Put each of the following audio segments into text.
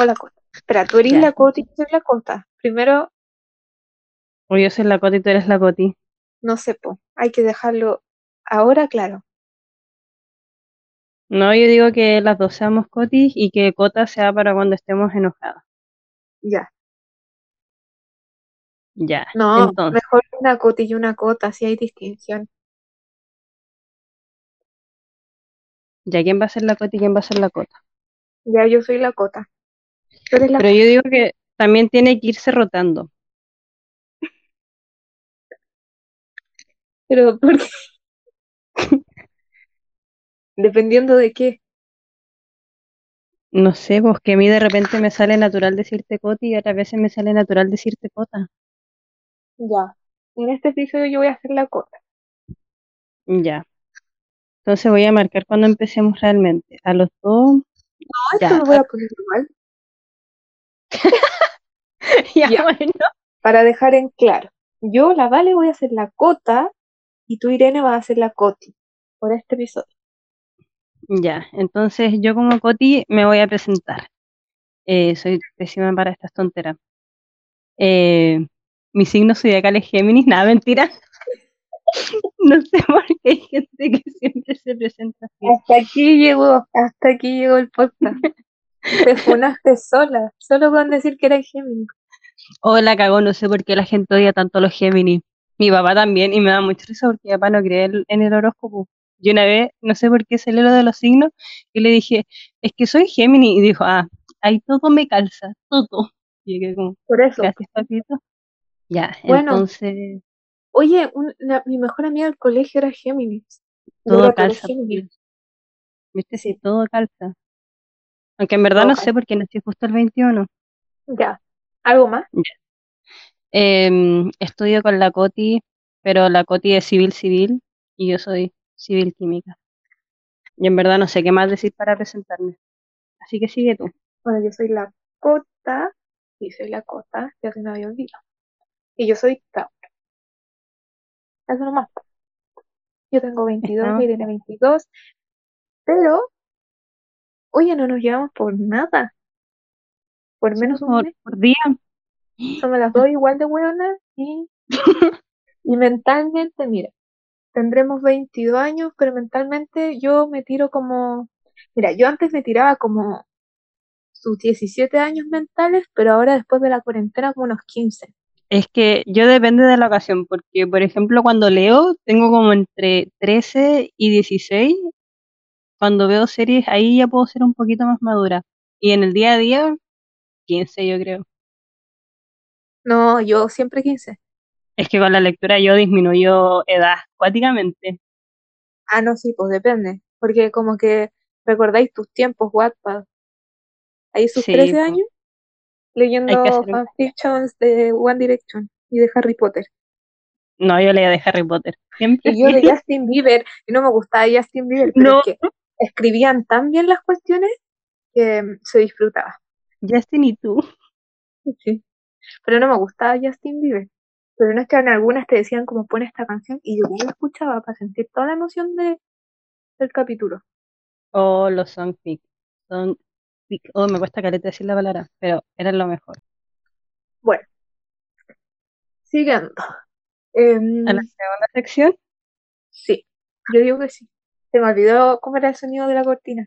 o la Cota. Espera, tú eres Ya. la Cota y yo soy la Cota. Primero, O yo soy la Coti y tú eres la Coti. no sé, po. Hay que dejarlo ahora claro. No, yo digo que las dos seamos Cotis y que Cota sea para cuando estemos enojadas. Ya. Ya. No, Entonces, mejor una Cota y una Cota, si hay distinción. ya quién va a ser la Coti y quién va a ser la Cota. Ya yo soy la Cota. La Pero yo digo que también tiene que irse rotando. Pero, ¿por qué? Dependiendo de qué. No sé, pues que a mí de repente me sale natural decirte Coti y otras veces me sale natural decirte Cota. Ya. En este episodio yo voy a hacer la Cota. Ya. Entonces voy a marcar cuando empecemos realmente. A los dos. No, Ya. esto lo voy a poner igual. Ya, Ya. bueno. Para dejar en claro. Yo, la Vale, voy a hacer la Cota y tú, Irene, vas a hacer la Coti. Por este episodio. Ya, entonces yo como Coti me voy a presentar. Eh, soy pésima para estas tonteras. Eh, mi signo zodiacal es Géminis, nada, mentira. No sé por qué hay gente que siempre se presenta así. Hasta aquí llegó, hasta aquí llegó el podcast. Te funaste sola, solo con decir que eras Géminis. O la cagó, no sé por qué la gente odia tanto a los Géminis. Mi papá también, y me da mucha risa porque mi papá no cree en el horóscopo. Yo una vez, no sé por qué se lo de los signos, y le dije, es que soy Géminis, y dijo, ah, ahí todo me calza, todo. Y yo como, Por eso. gracias, papito. Ya, Bueno. entonces, Oye, mi mejor amiga del colegio era Géminis. todo eres calza. Géminis. ¿Viste? Sí. todo calza. Aunque en verdad Todo no calza. sé porque nací justo el 21. Ya. ¿Algo más? Em, estudio con la Coti, pero la Coti es civil civil y yo soy civil química. Y en verdad no sé qué más decir para presentarme. Así que sigue tú. Bueno, yo soy la Cota. Sí, soy la Cota, ya se me había olvidado. Y yo soy Tauro. Eso nomás. Yo tengo 22, Estamos- Irene 22. Pero, oye, no nos llevamos por nada. Por menos un por, mes. por día. Somos las dos igual de buenas y, y mentalmente, mira, tendremos 22 años, pero mentalmente yo me tiro como, mira, yo antes me tiraba como sus 17 años mentales, pero ahora después de la cuarentena como unos 15. Es que yo depende de la ocasión, porque por ejemplo cuando leo tengo como entre 13 y 16. Cuando veo series ahí ya puedo ser un poquito más madura. Y en el día a día, 15 yo creo. No, yo siempre 15. Es que con la lectura yo disminuyo edad cuáticamente. Ah, no, sí, pues depende, porque como que recordáis tus tiempos, Wattpad. Ahí sus Sí, 13 pues. años leyendo un- fanfictions de One Direction y de Harry Potter. No, yo leía de Harry Potter. Siempre. Y yo de Justin Bieber, y no me gustaba Justin Bieber, pero No. es que escribían tan bien las cuestiones que mm, se disfrutaba. Justin y tú. Sí. Pero no me gustaba Justin Bieber. Pero no es que en algunas te decían como pon esta canción y yo la escuchaba para sentir toda la emoción de, del capítulo. O los songfic. Songfic. Oh, me cuesta caleta decir la palabra, pero eran lo mejor. Bueno, siguiendo. Em, A la segunda sección. sí, yo digo que sí. Se me olvidó cómo era el sonido de la cortina.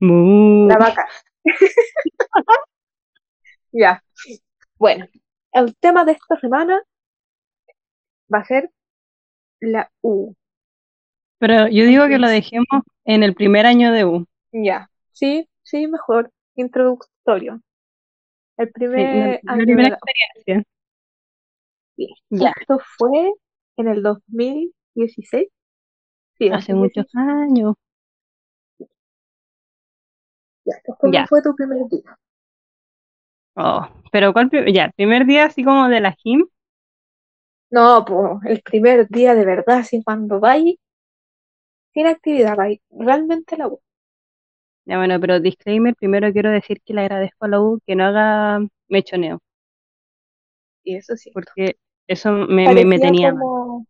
La vaca. Ya. Bueno, el tema de esta semana va a ser la U. Pero yo digo que lo dejemos en el primer año de U. Ya. Sí, sí, mejor. Introductorio. El primer la año primera de la U. experiencia. Sí. Ya. Esto fue en el 2016. Sí, Hace 2016. muchos años. Ya. ¿Cómo Ya. fue tu primer día? Oh, pero ¿cuál? Ya, primer día así como de la gym. No, pues el primer día de verdad, así cuando vais sin actividad, vais realmente la U. Ya bueno, pero disclaimer, primero quiero decir que le agradezco a la U que no haga mechoneo, Y eso sí. porque eso me, me, me tenía mal. como,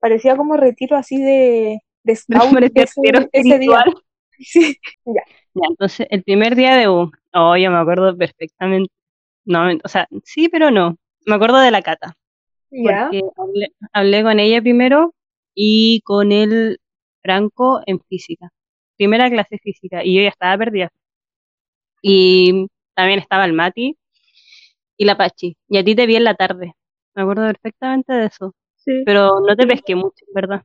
parecía como retiro así de, de scout ese, día. Sí, ya. Ya, entonces, el primer día de U, oh, yo me acuerdo perfectamente. No, o sea, sí, pero no. Me acuerdo de la Cata. Ya. Porque hablé, hablé con ella primero y con el Franco en física. Primera clase física. Y yo ya estaba perdida. Y también estaba el Mati y la Pachi. Y a ti te vi en la tarde. Me acuerdo perfectamente de eso. Sí. Pero no te pesqué mucho, ¿verdad?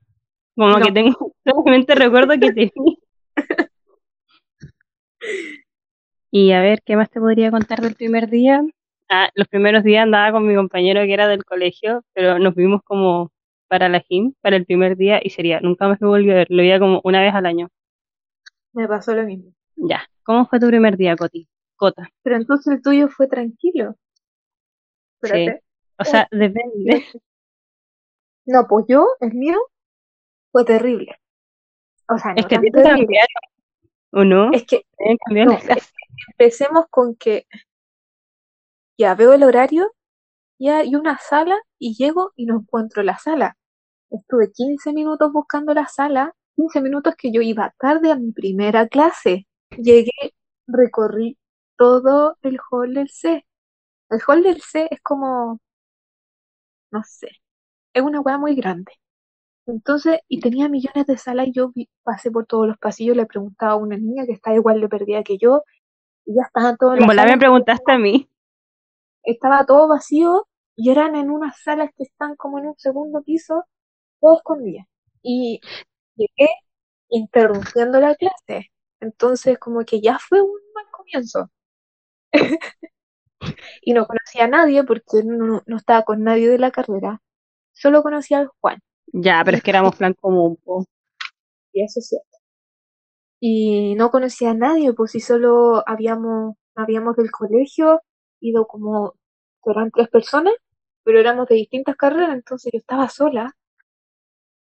Como No. que tengo, solamente recuerdo que te. Y a ver, ¿qué más te podría contar del primer día? Ah, los primeros días andaba con mi compañero que era del colegio, pero nos vimos como para la gym, para el primer día, y sería, nunca más lo volví a ver, lo veía como una vez al año. Me pasó lo mismo. Ya, ¿cómo fue tu primer día, Coti? Cota, Pero entonces el tuyo fue tranquilo. sí. O sea, depende. No, pues yo, el mío, fue terrible. O sea, no Es que tan terrible. ¿o no? Es que no, la clase. empecemos con que ya veo el horario, ya hay una sala y llego y no encuentro la sala. Estuve 15 minutos buscando la sala, 15 minutos que yo iba tarde a mi primera clase. Llegué, recorrí todo el hall del C. El hall del C es como, no sé, es una hueá muy grande. Entonces, y tenía millones de salas y yo vi- pasé por todos los pasillos, le preguntaba a una niña que estaba igual de perdida que yo, y ya estaban En las volar me preguntaste a mí. estaba todo vacío y eran en unas salas que están como en un segundo piso, todo escondidas. Y llegué interrumpiendo la clase. Entonces, como que ya fue un mal comienzo. Y no conocía a nadie porque no, no estaba con nadie de la carrera. Solo conocía al Juan. Ya, pero es que éramos plan común, po. Y eso es cierto. Y no conocía a nadie, pues si solo habíamos, habíamos del colegio, ido como, eran tres personas, pero éramos de distintas carreras, entonces yo estaba sola.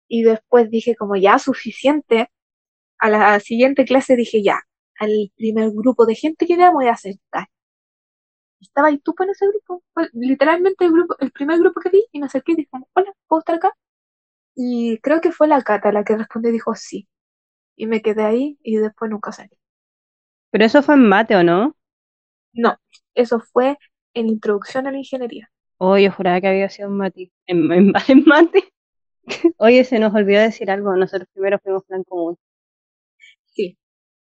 Y después dije como ya suficiente. A la siguiente clase dije ya, al primer grupo de gente que vea voy a acercar. Estaba y tú en ese grupo, literalmente el grupo, el primer grupo que vi y me acerqué y dije, hola, ¿puedo estar acá? Y creo que fue la Cata la que respondió y dijo sí. Y me quedé ahí y después nunca salí. Pero eso fue en mate, ¿o no? No, eso fue en Introducción a la Ingeniería. Oh, yo juraba que había sido en mate. En, en, en mate. Oye, se nos olvidó decir algo. Nosotros primero fuimos plan común. Sí,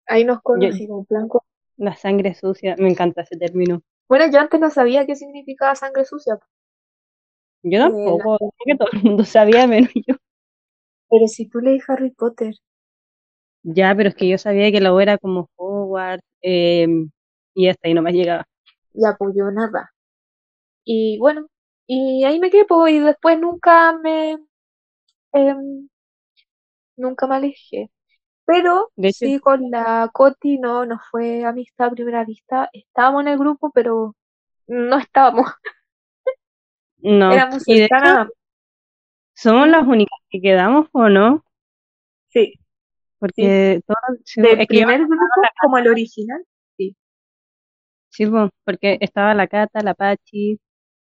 ahí nos Yo, conocimos, blanco. la sangre sucia, me encanta ese término. Bueno, yo antes no sabía qué significaba sangre sucia, Yo eh, la- tampoco, creo que todo el mundo sabía menos yo. pero si tú lees Harry Potter, Ya, pero es que yo sabía que la era como Hogwarts, eh, y hasta ahí no me llegaba. ya apoyó nada. Y bueno, y ahí me quedé, pues, y después nunca me, em, nunca me alejé. Pero De hecho, sí con la Coti no, no fue amistad a primera vista. Estábamos en el grupo, pero no estábamos. no. Éramos Y de hecho, cercanas. somos las únicas que quedamos, ¿o no? Sí, sí. Porque sí, Del me primer grupo como el original, sí. Sí, po, porque estaba la Cata, la Pachi,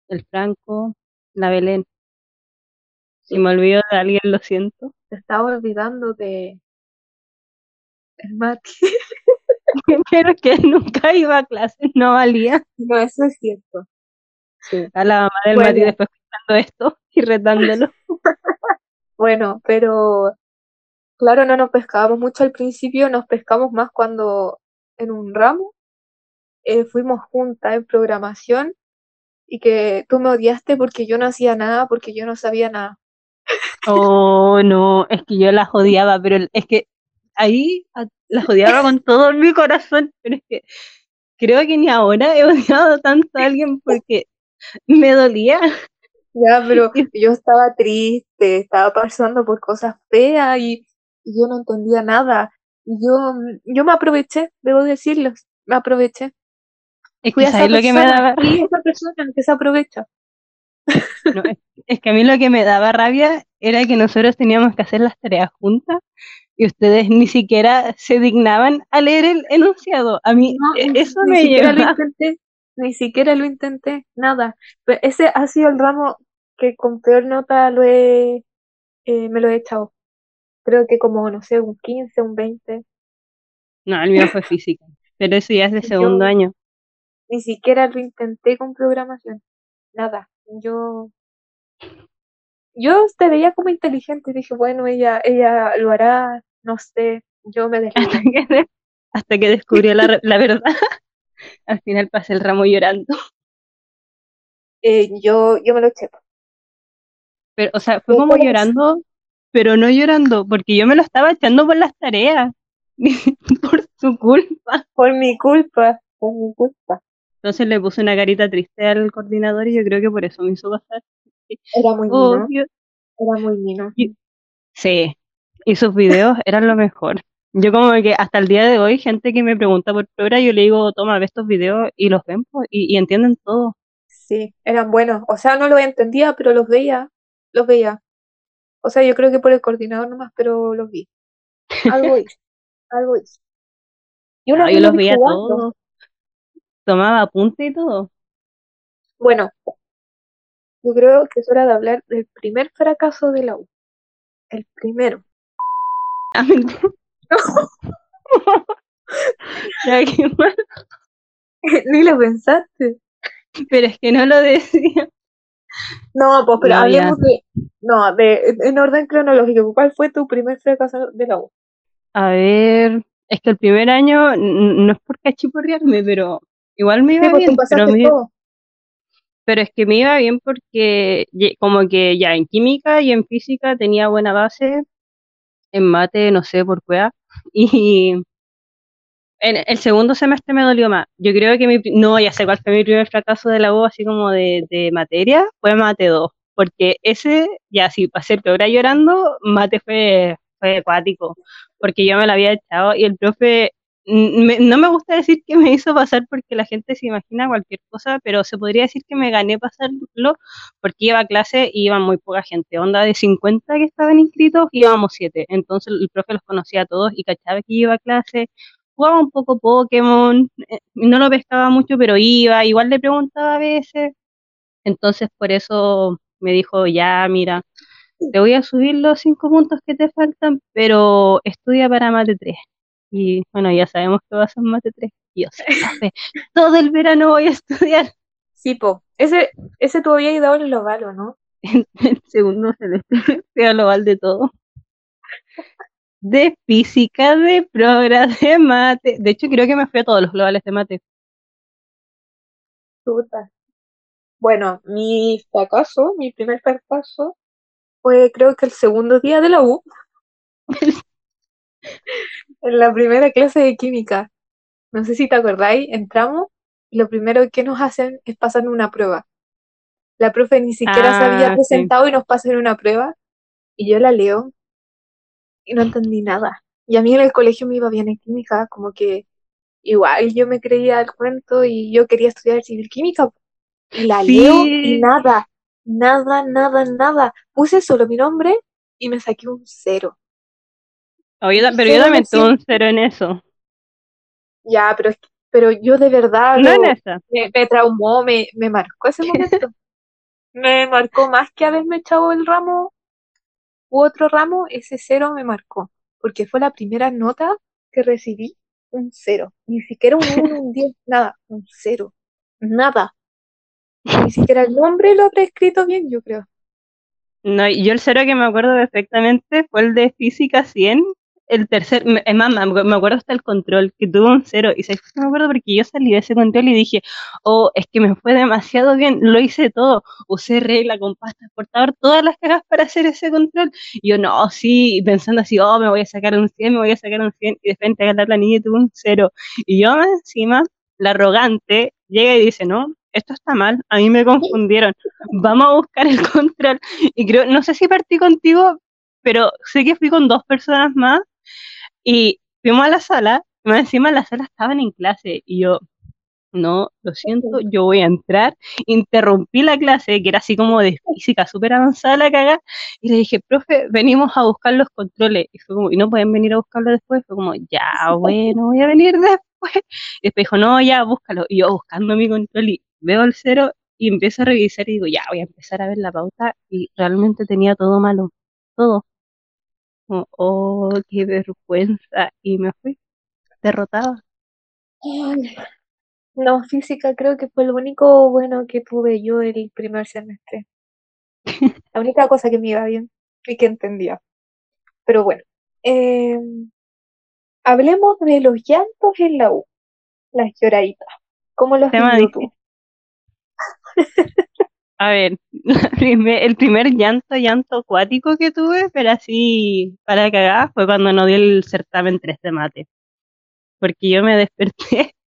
el Franco, la Belén. Si Sí. me olvido de alguien, lo siento. Te estaba olvidando de el Mati. Pero que nunca iba a clases, no valía. No, eso es cierto. Sí. A la mamá del Mati Bueno, después escuchando esto y retándolo. bueno, pero claro, no nos pescábamos mucho al principio, nos pescamos más cuando en un ramo eh, fuimos juntas en programación y que tú me odiaste porque yo no hacía nada, porque yo no sabía nada. Oh, no, es que yo las odiaba, pero es que ahí a- las odiaba con todo mi corazón, pero es que creo que ni ahora he odiado tanto a alguien porque me dolía. Ya, pero yo estaba triste, estaba pasando por cosas feas y, y yo no entendía nada. Y yo, yo me aproveché, debo decirlo, me aproveché. Es que esa lo que me persona, daba fui esa persona que se aprovecha. No, es, es que a mí lo que me daba rabia era que nosotros teníamos que hacer las tareas juntas y ustedes ni siquiera se dignaban a leer el enunciado. A mí No, e- ni, eso ni me siquiera lo lleva. intenté, ni siquiera lo intenté, nada. Pero ese ha sido el ramo que con peor nota lo he, eh, me lo he echado. Creo que como, no sé, un 15, un 20. No, el mío fue física. Pero eso ya es de segundo Yo- año. Ni siquiera lo intenté con programación. Nada. Yo. Yo te veía como inteligente. Dije, bueno, ella, ella lo hará. No sé. Yo me Hasta deslié. que, hasta que descubrió la, la verdad. Al final pasé el ramo llorando. Eh, yo, yo me lo eché. Pero, o sea, fue ¿Qué como llorando, pero no llorando, porque yo me lo estaba echando por las tareas. por su culpa. Por mi culpa. Por mi culpa. Entonces le puse una carita triste al coordinador y yo creo que por eso me hizo pasar. Era muy Oh, mino. Dios. Era muy mino. Sí, y sus videos eran lo mejor. Yo como que hasta el día de hoy, gente que me pregunta por programa, yo le digo, toma, ve estos videos y los ven po, y, y entienden todo. Sí, eran buenos. O sea, no los entendía, pero los veía. Los veía. O sea, yo creo que por el coordinador nomás, pero los vi. Algo hice. Algo hice. Yo lo los vi veía jugando. todos. Tomaba apunte y todo. Bueno, yo creo que es hora de hablar del primer fracaso de la U. El primero. Ya, qué mal. Ni lo pensaste. Pero es que no lo decía. No, pues, pero No, hablemos de. No, de, en orden cronológico. ¿Cuál fue tu primer fracaso de la U? A ver, es que el primer año no es por cachiporrearme, pero igual me Sí, iba pues tú bien, pero, me- todo. Pero es que me iba bien porque como que ya en química y en física tenía buena base, en mate no sé por qué, y en el segundo semestre me dolió más. Yo creo que mi, no, ya sé cuál fue mi primer fracaso de la U, así como de, de materia, fue mate 2, porque ese, ya sí, pasé el peor llorando, mate fue, fue acuático, porque yo me lo había echado y el profe, me- no me gusta decir que me hizo pasar porque la gente se imagina cualquier cosa, pero se podría decir que me gané pasarlo porque iba a clase y iba muy poca gente, onda de 50 que estaban inscritos, íbamos 7, entonces el profe los conocía a todos y cachaba que iba a clase, jugaba un poco Pokémon, eh, no lo pescaba mucho, pero iba, igual le preguntaba a veces. Entonces por eso me dijo, ya, mira, te voy a subir los cinco puntos que te faltan, pero estudia para Mate 3. Y bueno, ya sabemos que vas a ser Mate 3. Y yo, sí, profe, todo el verano voy a estudiar. Sí, po. Ese, ese tú habías dado el oval, ¿o ¿no? El segundo semestre fui a lo val de todo. De física, de programa, de mate. De hecho, creo que me fui a todos los globales de mate. Puta. Bueno, mi fracaso, mi primer fracaso, fue creo que el segundo día de la U, en la primera clase de química. No sé si te acordáis, entramos y lo primero que nos hacen es pasar una prueba. La profe ni siquiera se había Ah, sí. presentado y nos pasan una prueba y yo la leo y no entendí nada. Y a mí en el colegio me iba bien en química, como que igual yo me creía el cuento y yo quería estudiar civil química. Y la Sí. leo y nada, nada, nada, nada. Puse solo mi nombre y me saqué un cero. Oh, pero yo también tuve un cero en eso. Ya, pero, pero yo de verdad No en esa. me, me traumó, me, me marcó ese momento. Me marcó más que haberme echado el ramo u otro ramo, ese cero me marcó. Porque fue la primera nota que recibí, un cero. Ni siquiera un uno, un 10, nada, un cero. Nada. Ni siquiera el nombre lo habré escrito bien, yo creo. No, yo el cero que me acuerdo perfectamente fue el de física 100. El tercer, es más, me acuerdo hasta el control, que tuvo un cero. Y ¿sabes por qué me acuerdo porque yo salí de ese control y dije, oh, es que me fue demasiado bien, lo hice todo. Usé regla, compás, transportador, todas las cagas para hacer ese control. Y yo, no, sí, pensando así, oh, me voy a sacar un 100, me voy a sacar un 100. Y de repente agarrar la niña y tuvo un cero. Y yo encima, la arrogante, llega y dice, no, esto está mal, a mí me confundieron. Vamos a buscar el control. Y creo, no sé si partí contigo, pero sé que fui con dos personas más y fuimos a la sala, y más encima en la sala estaban en clase y yo, no, lo siento, yo voy a entrar, interrumpí la clase, que era así como de física súper avanzada la caga, y le dije, profe, venimos a buscar los controles, y fue como, ¿y no pueden venir a buscarlo después? Fue como, ya, bueno, voy a venir después, y después dijo, no, ya, búscalo, y yo buscando mi control, y veo el cero, y empiezo a revisar, y digo, ya, voy a empezar a ver la pauta, y realmente tenía todo malo, todo, como, oh, qué vergüenza, y me fui. derrotada. No, física creo que fue lo único bueno que tuve yo el primer semestre. La única cosa que me iba bien y que entendía. Pero bueno, eh, hablemos de los llantos en la U, las lloraditas. ¿Cómo los Tema tú? A ver, primer- el primer llanto, llanto acuático que tuve, pero así para cagar, fue cuando no di el certamen 3 de mate. Porque yo me desperté.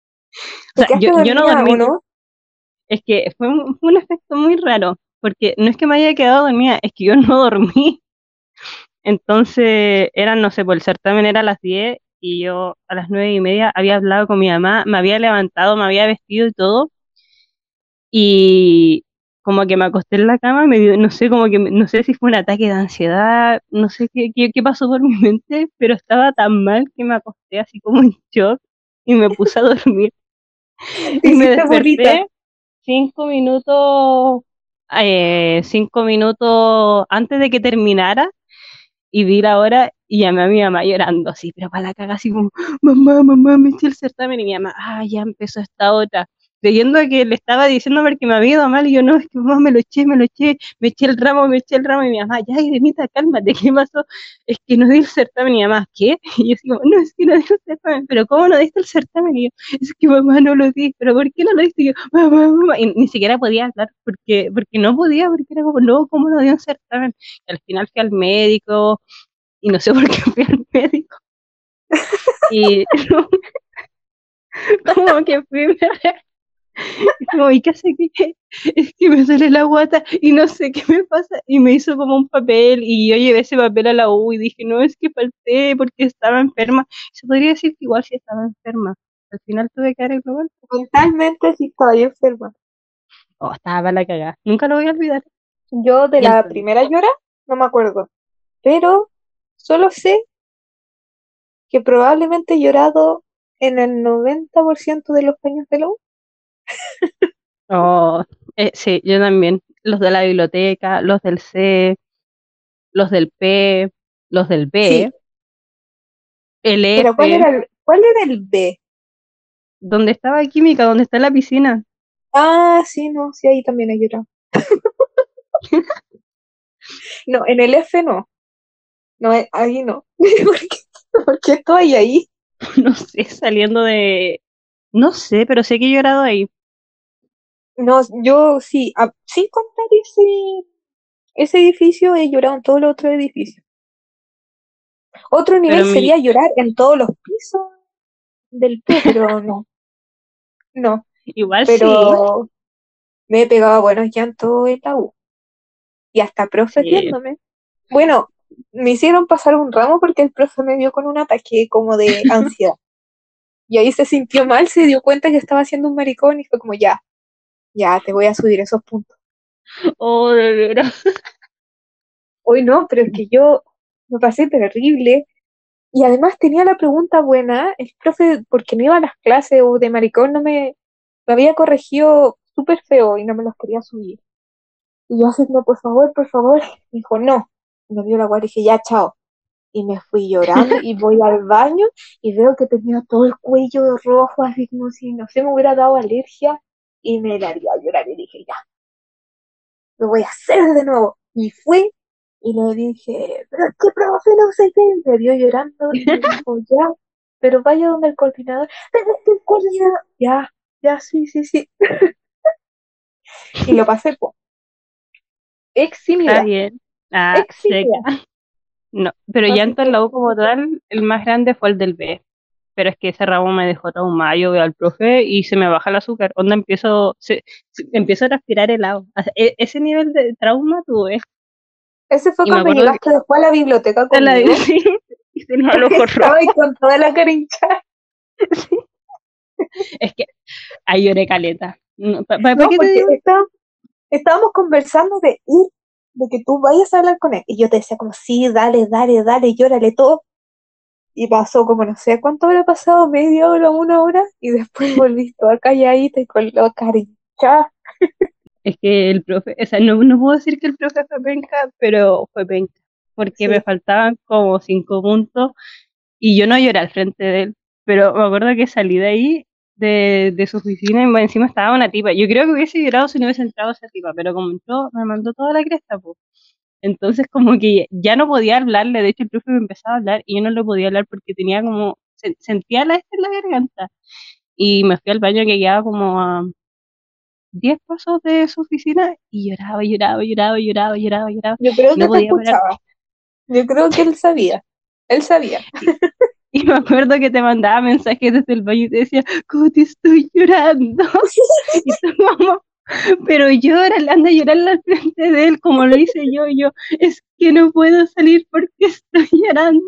O ¿Te sea, yo, yo no dormí. no? Es que fue un, fue un efecto muy raro. Porque no es que me haya quedado dormida, es que yo no dormí. Entonces, eran, no sé, pues el certamen era a las 10 y yo a las nueve y media había hablado con mi mamá, me había levantado, me había vestido y todo. Y como que me acosté en la cama, me dio, no sé, como que, no sé si fue un ataque de ansiedad, no sé qué, qué, qué pasó por mi mente, pero estaba tan mal que me acosté así como en shock y me puse a dormir. Y me bolita. desperté cinco minutos, eh, cinco minutos antes de que terminara y vi la hora y llamé a mi mamá llorando así, pero para la caga así como, mamá, mamá, me eché el certamen y mi mamá, ah, ya empezó esta otra, creyendo que le estaba diciendo porque me había ido mal y yo no, es que mamá me lo eché, me lo eché, me eché el ramo, me eché el ramo y mi mamá, ya, Irenita, cálmate, ¿qué pasó? Es que no di el certamen y mamá, ¿qué? Y yo como, no, es que no di el certamen, pero ¿cómo no diste el certamen? Y yo, es que mamá no lo di, pero ¿por qué no lo diste? Y yo, mamá, mamá, y ni siquiera podía hablar porque, porque no podía, porque era como, no, ¿cómo no dio un certamen? Y al final fui al médico y no sé por qué fui al médico. Y como que fui, como, ¿y qué hace que Es que me sale la guata y no sé qué me pasa. Y me hizo como un papel y yo llevé ese papel a la U y dije, no, es que falté porque estaba enferma. Se podría decir que igual sí estaba enferma. Al final tuve que dar el global. Mentalmente sí estaba enferma. Oh, estaba la cagada. Nunca lo voy a olvidar. Yo de la primera llora no me acuerdo, pero solo sé que probablemente he llorado en el 90% de los años de la U. Oh, eh, sí, yo también. Los de la biblioteca, los del C, los del P, los del B, Sí. el Pero ¿cuál F, era el, cuál era el B? donde estaba química, donde está la piscina. Ah, sí, no, sí, ahí también he llorado. No, en el F no. No, eh, ahí no. ¿Por qué, por qué estoy ahí? No sé, saliendo de... No sé, pero sé que he llorado ahí. No, yo sí, a- sin contar ese, ese edificio, he llorado en todos los otros edificios. Otro nivel mi- sería llorar en todos los pisos del P, pero no. No, Igual sí. pero me he pegado buenos llantos en la U. Y hasta viéndome. Bueno, me hicieron pasar un ramo porque el profe me dio con un ataque como de ansiedad. Y ahí se sintió mal, se dio cuenta que estaba haciendo un maricón y fue como, ya, ya, te voy a subir esos puntos. Oh, de veras. Hoy no, pero es que yo me pasé terrible. Y además tenía la pregunta buena, el profe, porque no iba a las clases o de maricón, no me, me había corregido súper feo y no me los quería subir. Y yo no, por favor, por favor. Me dijo, no. Y me dio la guardia y dije, ya, chao. Y me fui llorando y voy al baño y veo que tenía todo el cuello rojo, así como si, no sé, me hubiera dado alergia. Y me largué a llorar y dije, ya, lo voy a hacer de nuevo. Y fui y le dije, pero es que profe, no sé qué. Y Me vio llorando y me dijo, ya, pero vaya donde el coordinador. Pero es que el coordinador, ya, ya, sí, sí, sí. Y lo pasé, pues. Está bien. Ah, Eximida. No, pero llanto en la U como tal, el más grande fue el del B. Pero es que ese ramo me dejó traumado. Yo veo al profe y se me baja el azúcar. Onda empiezo, se, se- empiezo a respirar helado. E- ese nivel de trauma tuve. Ese fue Y cuando llegaste después a la biblioteca En la- sí, y. Estaba ahí con toda la cara hinchada. Es que ahí lloré caleta. No, ¿pa- pa- No, ¿Para qué te está- estábamos conversando de ir, de que tú vayas a hablar con él. Y yo te decía como, sí, dale, dale, dale, llórale todo. Y pasó como, no sé cuánto habrá pasado, media hora, una hora, y después volviste toda calladita y con la cara hinchada. Es que el profe, o sea, no, no puedo decir que el profe fue penca, pero fue penca. Porque Sí. me faltaban como cinco puntos y yo no lloré al frente de él, pero me acuerdo que salí de ahí, de, de su oficina, y encima estaba una tipa. Yo creo que hubiese llorado si no hubiese entrado esa tipa, pero como entró, me mandó toda la cresta, pues. Entonces como que ya no podía hablarle, de hecho el profe me empezaba a hablar y yo no le podía hablar porque tenía como, sentía la en la garganta. Y me fui al baño que quedaba como a 10 pasos de su oficina y lloraba, lloraba, lloraba, lloraba, lloraba, lloraba. Yo creo que te escuchaba. Yo creo que él sabía. Él sabía. Y me acuerdo que te mandaba mensajes desde el baño y te decía, ¿cómo te estoy llorando? y tu mamá, pero llora, anda a llorar al frente de él, como lo hice yo, yo, es que no puedo salir porque estoy llorando.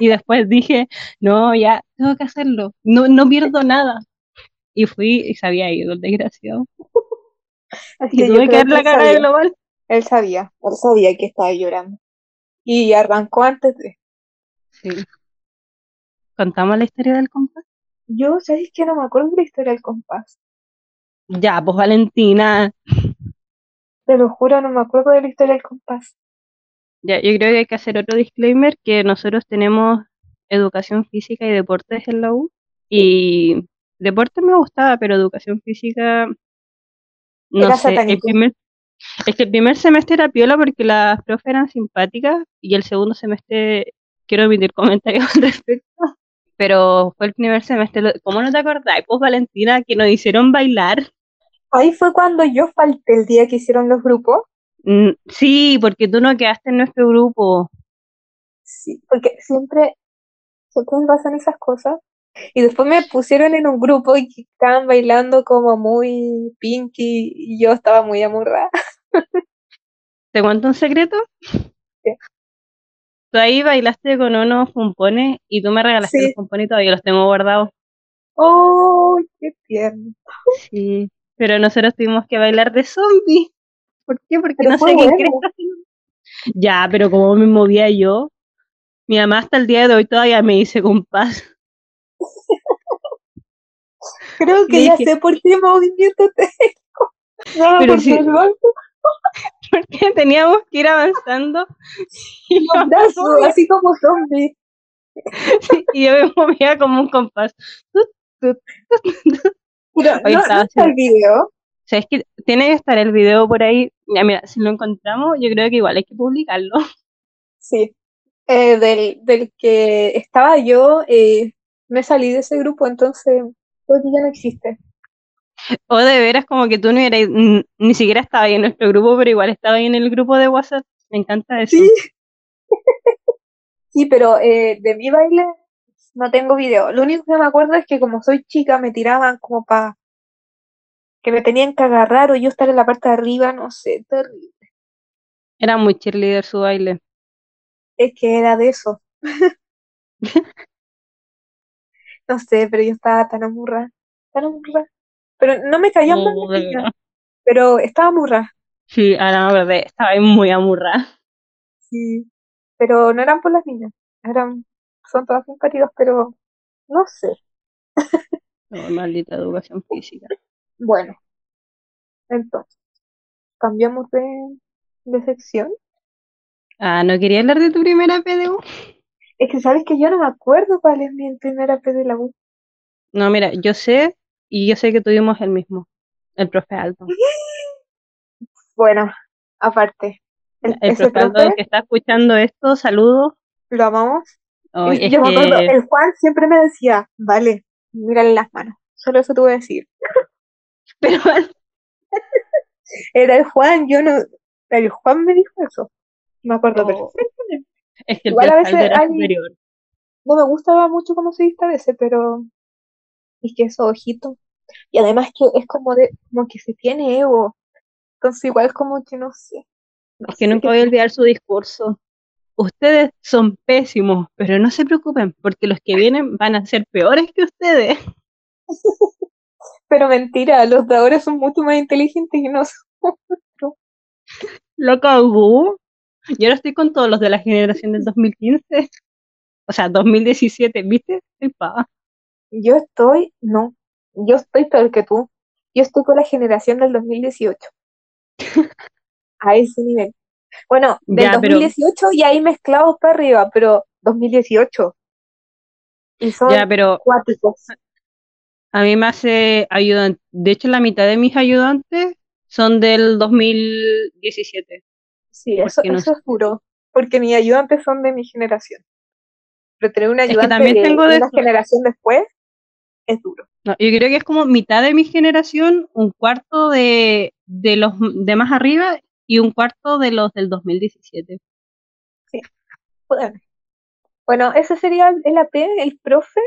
Y después dije, no, ya, tengo que hacerlo, no, no pierdo nada. Y fui y se había ido el desgraciado. Así y tuve que ver la cara de global. Él sabía, él sabía que estaba llorando. Y arrancó antes de. Sí. ¿Contamos la historia del compás? Yo, ¿sabes que No me acuerdo de la historia del compás. Ya, pues Valentina. Te lo juro, no me acuerdo de la historia del compás. Ya, yo creo que hay que hacer otro disclaimer, que nosotros tenemos educación física y deportes en la U. Y deporte me gustaba, pero educación física, no sé, el primer, es que el primer semestre era piola porque las profes eran simpáticas y el segundo semestre quiero emitir comentarios al respecto. Pero fue el primer semestre, ¿cómo no te acordás? Pues Valentina, que nos hicieron bailar. Ahí fue cuando yo falté el día que hicieron los grupos. Mm, sí, porque tú no quedaste en nuestro grupo. Sí, porque siempre, siempre me pasan esas cosas. Y después me pusieron en un grupo y estaban bailando como muy pinky y yo estaba muy amurrada. ¿Te cuento un secreto? Sí. Tú ahí bailaste con unos pompones y tú me regalaste los pompones y todavía los tengo guardados. ¡Oh, qué tierno! Sí, pero nosotros tuvimos que bailar de zombie. ¿Por qué? Porque no sé qué crees. Ya, pero como me movía yo, mi mamá hasta el día de hoy todavía me dice compás. Creo que ya sé por qué movimiento tengo. No, pero si, porque teníamos que ir avanzando. Y así como zombies. y yo me movía como un compás. Pero, no, está el video. O sea, es que tiene que estar el video por ahí. Ya, mira, si lo encontramos, yo creo que igual hay que publicarlo. Sí. Eh, del, del que estaba yo, eh, me salí de ese grupo, entonces hoy ya no existe. O de veras como que tú no eras, ni siquiera estaba ahí en nuestro grupo, pero igual estaba ahí en el grupo de WhatsApp. Me encanta eso. Sí, sí pero eh, de mi baile no tengo video. Lo único que me acuerdo es que como soy chica me tiraban como para que me tenían que agarrar o yo estar en la parte de arriba, no sé, terrible. Era muy cheerleader su baile. Es que era de eso. no sé, pero yo estaba tan amurra, tan amurra. Pero no me caía mal, pero estaba amurra. Sí, a la verdad, estaba muy amurra. Sí, pero no eran por las niñas, eran, son todas simpáticas, pero no sé. No, maldita educación física. Bueno, entonces, cambiamos de, de sección. Ah, ¿no quería hablar de tu primera PDU? Es que sabes que yo no me acuerdo cuál es mi primera PDU. No, mira, yo sé y yo sé que tuvimos el mismo, el profe Aldo. Bueno, aparte. El, profe Aldo que está escuchando esto, saludos. Lo amamos. Yo me acuerdo, el Juan siempre me decía, vale, mírale las manos. Solo eso te voy a decir. Pero era el Juan, yo no. El Juan me dijo eso. Me acuerdo oh. perfectamente. Es que el Igual a veces era. No me gustaba mucho cómo se viste a veces, pero y que esos ojitos. Y además que es como de, como que se tiene ego. Entonces igual es como que no sé. es que nunca voy a olvidar su discurso. Ustedes son pésimos, pero no se preocupen, porque los que vienen van a ser peores que ustedes. pero mentira, los de ahora son mucho más inteligentes y nosotros. Lo cagó. Yo ahora estoy con todos los de la generación del 2015. O sea, 2017, ¿viste? Estoy yo estoy, no, yo estoy peor que tú. Yo estoy con la generación del 2018. a ese nivel. Bueno, del 2018 y ahí mezclados para arriba, pero 2018. Y son Ya, pero cuáticos. a mí me hace ayudante. De hecho, la mitad de mis ayudantes son del 2017. Sí, eso, no eso es duro. Porque mis ayudantes son de mi generación. Pero tener un que ayudante también de tengo de una generación después es duro. No, yo creo que es como mitad de mi generación, un cuarto de, de los de más arriba y un cuarto de los del 2017. Bueno, bueno, ese sería el AP, el profe,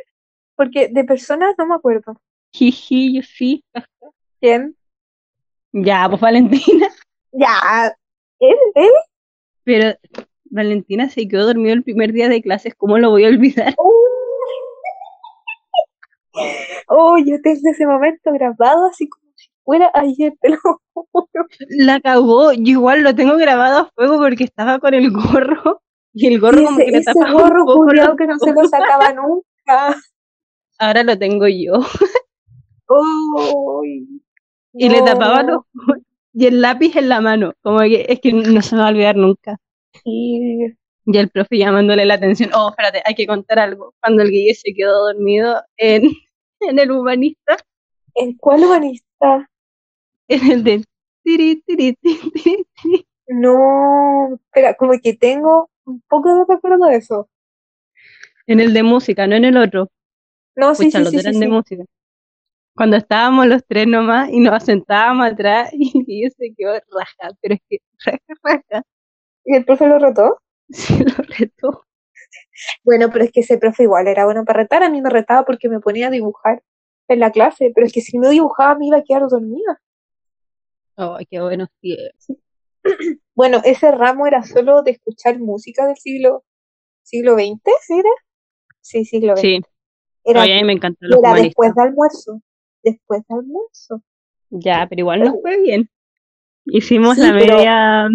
porque de personas no me acuerdo. Jiji, yo sí. ¿Quién? Ya, pues Valentina. Ya, él, él. Pero Valentina se quedó dormido el primer día de clases, ¿cómo lo voy a olvidar? Oh, yo tengo ese momento grabado así como fuera ayer, te lo juro. La cagó, yo igual lo tengo grabado a fuego porque estaba con el gorro y el gorro Y como que le ese tapaba un gorro los que no se lo sacaba nunca. Ahora lo tengo yo. Oh, Y le tapaba los y el lápiz en la mano. Como que es que no se me va a olvidar nunca. Y el profe llamándole la atención. Oh, espérate, hay que contar algo. Cuando el Guille se quedó dormido en, en el humanista, ¿En cuál humanista? En el de tiri, tiri, tiri, tiri. No, espera, como que tengo un poco de recuerdo de eso. En el de música, no en el otro. No, sí, Pucha, sí, los sí, sí, de sí. música. Cuando estábamos los tres nomás y nos sentábamos atrás y Guille se quedó raja, pero es que raja, raja. ¿Y el profe lo retó? Se lo retó. Bueno, pero es que ese profe igual era bueno para retar. A mí me retaba porque me ponía a dibujar en la clase, pero es que si no dibujaba me iba a quedar dormida. Ay, qué bueno. Bueno, ese ramo era solo de escuchar música del siglo siglo XX, ¿sí era? Sí, siglo XX. Sí, Era, Oye, a mí me encantan los era después de almuerzo. Después de almuerzo. Ya, pero igual nos fue bien. Hicimos Sí, la pero- media.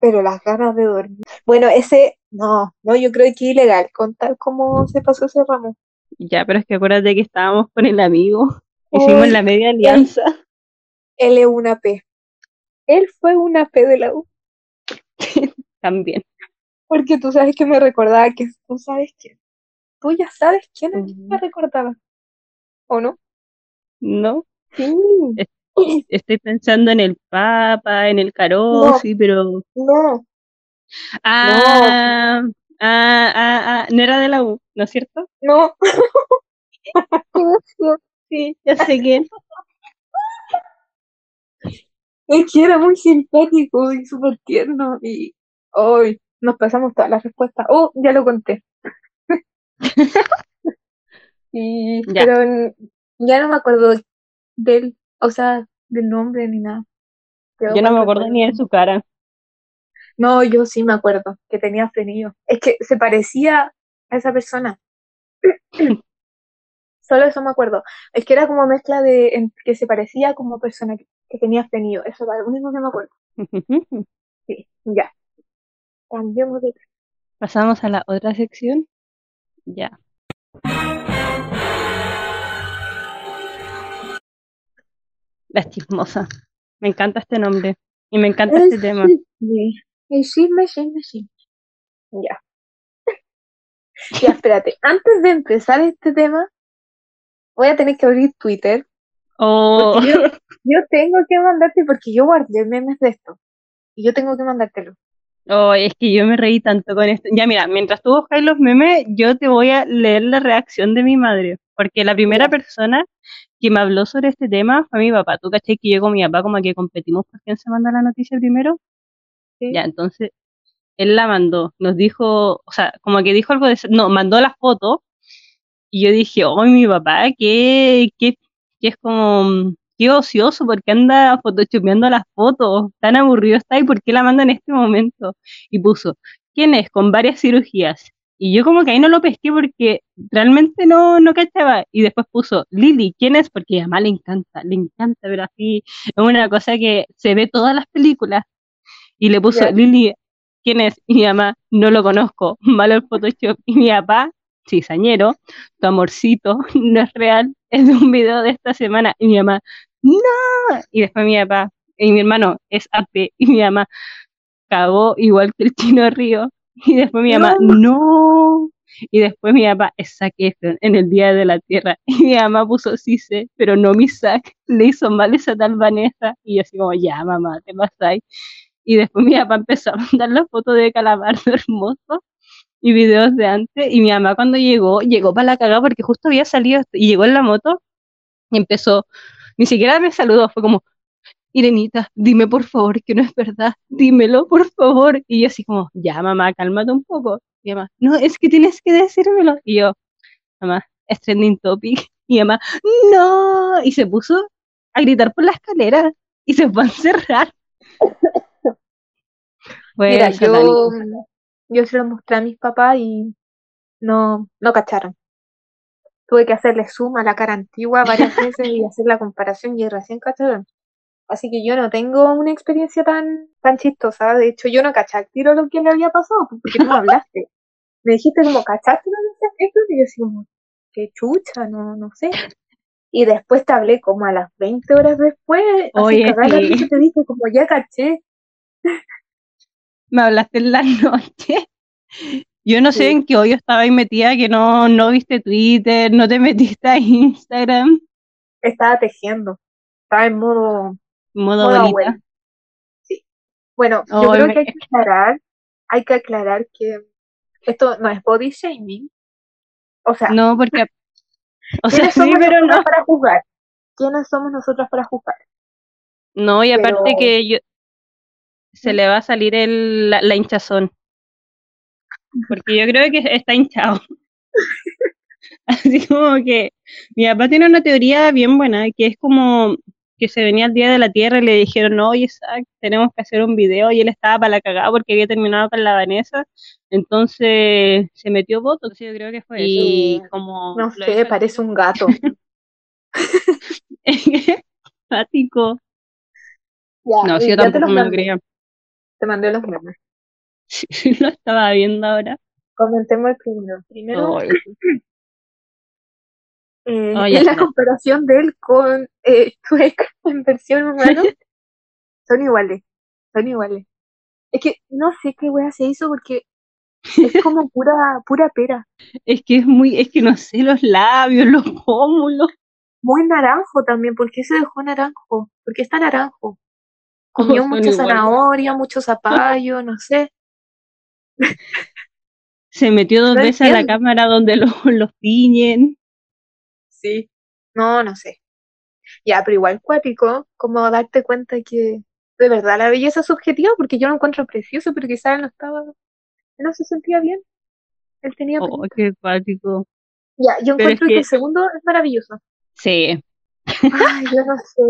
Pero las ganas de dormir. Bueno, ese, no, no, yo creo que es ilegal contar cómo se pasó ese ramo. Ya, pero es que acuérdate que estábamos con el amigo. Hicimos Uy, la media alianza. Él es una P. Él fue una P de la U. También. Porque tú sabes que me recordaba que tú sabes quién. Tú ya sabes quién es me recordaba. ¿O no? No, Sí. estoy pensando en el Papa, en el Carosi, pero. No, Ah, ah, ah, ah, no era de la U, ¿no es cierto? no. Sí, ya sé quién. Es que era muy simpático y súper tierno. Y hoy nos pasamos todas las respuestas. Oh, ya lo conté. y, Ya. pero ya no me acuerdo del, o sea, del nombre ni nada. Quedó Yo no me acuerdo ni de su cara. No, yo sí me acuerdo que tenía frenillo. Es que se parecía a esa persona. Solo eso me acuerdo. Es que era como mezcla de en- que se parecía como persona que, que tenía frenillo. Eso era lo único que me acuerdo. Sí, ya. Cambiemos de Pasamos a la otra sección. Ya. La chismosa. Me encanta este nombre. Y me encanta este tema. El chisme, chisme, chisme. Ya. Ya, espérate. Antes de empezar este tema, voy a tener que abrir Twitter. Oh, Porque yo, yo tengo que mandarte, porque yo guardé memes de esto. Y yo tengo que mandártelo. oh, es que yo me reí tanto con esto. Ya, mira, mientras tú buscas los memes, yo te voy a leer la reacción de mi madre. Porque la primera persona que me habló sobre este tema fue mi papá. ¿Tú caché que yo con mi papá como que competimos por quién se manda la noticia primero? ¿sí? Ya, entonces él la mandó, nos dijo, o sea, como que dijo algo de, no, mandó la foto y yo dije, oh, mi papá, que, que, que es como, mm, qué ocioso, porque anda photoshopeando las fotos, tan aburrido está y por qué la manda en este momento. Y puso, ¿quién es? Con varias cirugías. Y yo como que ahí no lo pesqué porque realmente no, no cachaba. Y después puso, Lili, ¿quién es? Porque a mamá le encanta, le encanta, pero así es una cosa que se ve todas las películas. Y le puso, Ya. Lili, ¿quién es? Y mi mamá, no lo conozco, malo el Photoshop. Y mi papá, cizañero, tu amorcito, no es real, es de un video de esta semana. Y mi mamá, no. Y después mi papá, y mi hermano, es AP. Y mi mamá, cagó igual que el chino río. Y después mi mamá, no. Y después mi papá, es Zac Efron, en el Día de la Tierra. Y mi mamá puso sí sé, pero no mi Zac, le hizo mal esa tal Vanessa. Y yo así como, ya mamá, te pasáis. Y después mi papá empezó a mandar las fotos de Calamardo hermoso y videos de antes. Y mi mamá cuando llegó, llegó para la cagada porque justo había salido y llegó en la moto y empezó, ni siquiera me saludó, fue como, Irenita, dime por favor que no es verdad, dímelo por favor. Y yo así como, ya mamá, cálmate un poco. Y mamá, no, es que tienes que decírmelo. Y yo, mamá, es trending topic. Y mamá, no. Y se puso a gritar por la escalera y se fue a encerrar. Mira, yo, yo se lo mostré a mis papás y no, no cacharon. Tuve que hacerle zoom a la cara antigua varias veces y hacer la comparación y recién cacharon. Así que yo no tengo una experiencia tan, tan chistosa. De hecho, yo no caché tiro lo que le había pasado, pues, porque tú me hablaste. me dijiste como, ¿cachaste lo que esto? Y yo así como, qué chucha, no, no sé. Y después te hablé como a las 20 horas después. Oye, así te dije como, ya caché. me hablaste en la noche. Yo no sé en qué hoyo estaba ahí metida, que no, no viste Twitter, no te metiste a Instagram. Estaba tejiendo. Estaba en modo Modo, bonita. Sí. Bueno, yo creo que hay que aclarar, hay que aclarar que esto no es body shaming. O sea, no, porque o sea, sí, pero no para juzgar. ¿Quiénes somos nosotros para juzgar? No, y aparte que yo se le va a salir el, la, hinchazón. Porque yo creo que está hinchado. Así como que mi papá tiene una teoría bien buena, que es como que se venía el Día de la Tierra y le dijeron, no, oye, tenemos que hacer un video y él estaba para la cagada porque había terminado con la Vanessa, entonces se metió voto, yo creo que fue y eso. como no sé, parece un gato. Fático. no, si yo tampoco me lo creía. Te mandé los memes. Lo estaba viendo ahora. Comentemos el primero. Primero, eh, oh, la comparación de él con eh, en versión humana son iguales, son iguales. Es que no sé qué wea se hizo porque es como pura, pura pera. Es que es muy, es que no sé, los labios, los pómulos. Muy naranjo también, porque se dejó naranjo? Porque está naranjo. Comió mucha zanahoria, mucho zapallo, no sé. Se metió dos veces a la cámara donde los, los tiñen sí. No, no sé. Ya, pero igual cuático, como darte cuenta que de verdad la belleza es subjetiva, porque yo lo encuentro precioso, pero quizás él no estaba, no se sentía bien. Él tenía. Oh, qué cuático. Ya, yo encuentro que... el segundo es maravilloso. Sí. Ay, yo no sé.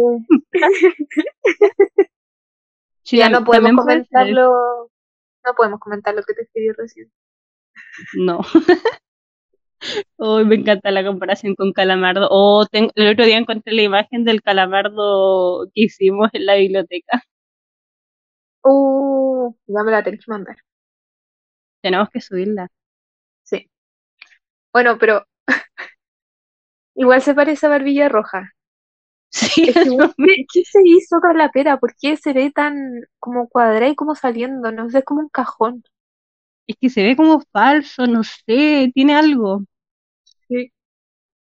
ya no podemos comentarlo. No podemos comentar lo que te escribí recién. No. Oh, me encanta la comparación con Calamardo. Oh, el otro día encontré la imagen del Calamardo que hicimos en la biblioteca. Uh, ya me la tenés que mandar. Tenemos que subirla. Sí. Bueno, pero igual se parece a Barbilla Roja. Sí, ¿Qué, se hizo con la pera? ¿Por qué se ve tan como cuadrada y como saliendo? No sé, es como un cajón. Es que se ve como falso, no sé, tiene algo. Sí,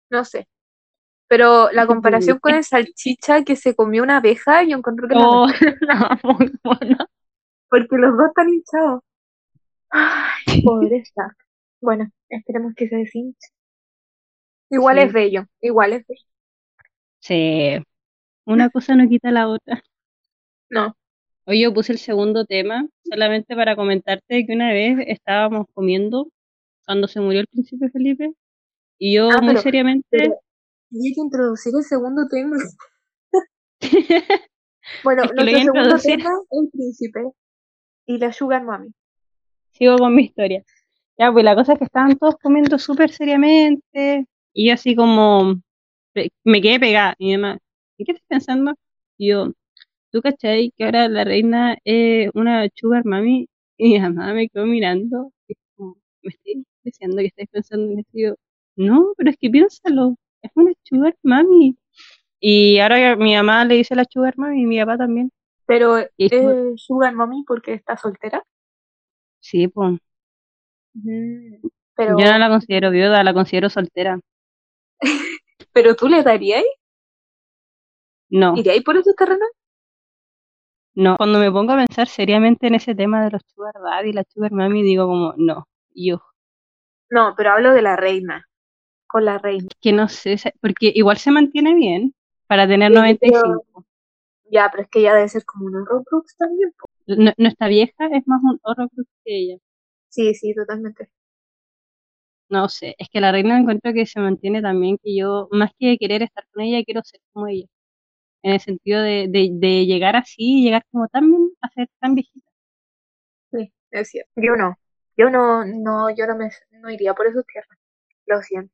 no sé. Pero la comparación con el salchicha que se comió una abeja, yo encontré que oh, no, muy buena. Porque los dos están hinchados. Ay, pobreza. Bueno, esperemos que se deshinche. Igual es bello, igual es bello. Sí, una cosa no quita la otra. No. Hoy yo puse el segundo tema solamente para comentarte que una vez estábamos comiendo cuando se murió el príncipe Felipe y yo ah, muy seriamente... Pero, que introducir el segundo tema. bueno, nuestro segundo tema es el príncipe y la sugar mami. Sigo con mi historia. Ya, pues la cosa es que estaban todos comiendo súper seriamente y yo así como me quedé pegada. Y mi mamá, ¿en qué estás pensando? Y yo, ¿tú cachai que ahora la reina es una sugar mami? Y mi mamá me quedó mirando y como, me estoy diciendo que estáis pensando en esto. Y yo, no, pero es que piénsalo, es una sugar mami. Y ahora mi mamá le dice la sugar mami y mi papá también. Pero es sugar mami porque está soltera. Sí, pues. Pero, Yo no la considero viuda, la considero soltera. Pero tú le darías, No, iríais por esos terrenos. no. Cuando me pongo a pensar seriamente en ese tema de los sugar daddy y la sugar mami, digo como, no, yo. No, pero hablo de la reina. Con la reina. Que no sé, porque igual se mantiene bien para tener Sí, yo 95. Ya, pero es que ella debe ser como un Horrocrux también. po. N- Nuestra vieja es más un Horrocrux que ella. Sí, sí, totalmente. No sé, es que la reina encuentro que se mantiene también que yo, más que querer estar con ella, quiero ser como ella. En el sentido de, de, de llegar así, llegar como tan bien, a ser tan viejita. Sí, es cierto. Yo no. Yo no, no, yo no me no iría por esos tierras. Lo siento.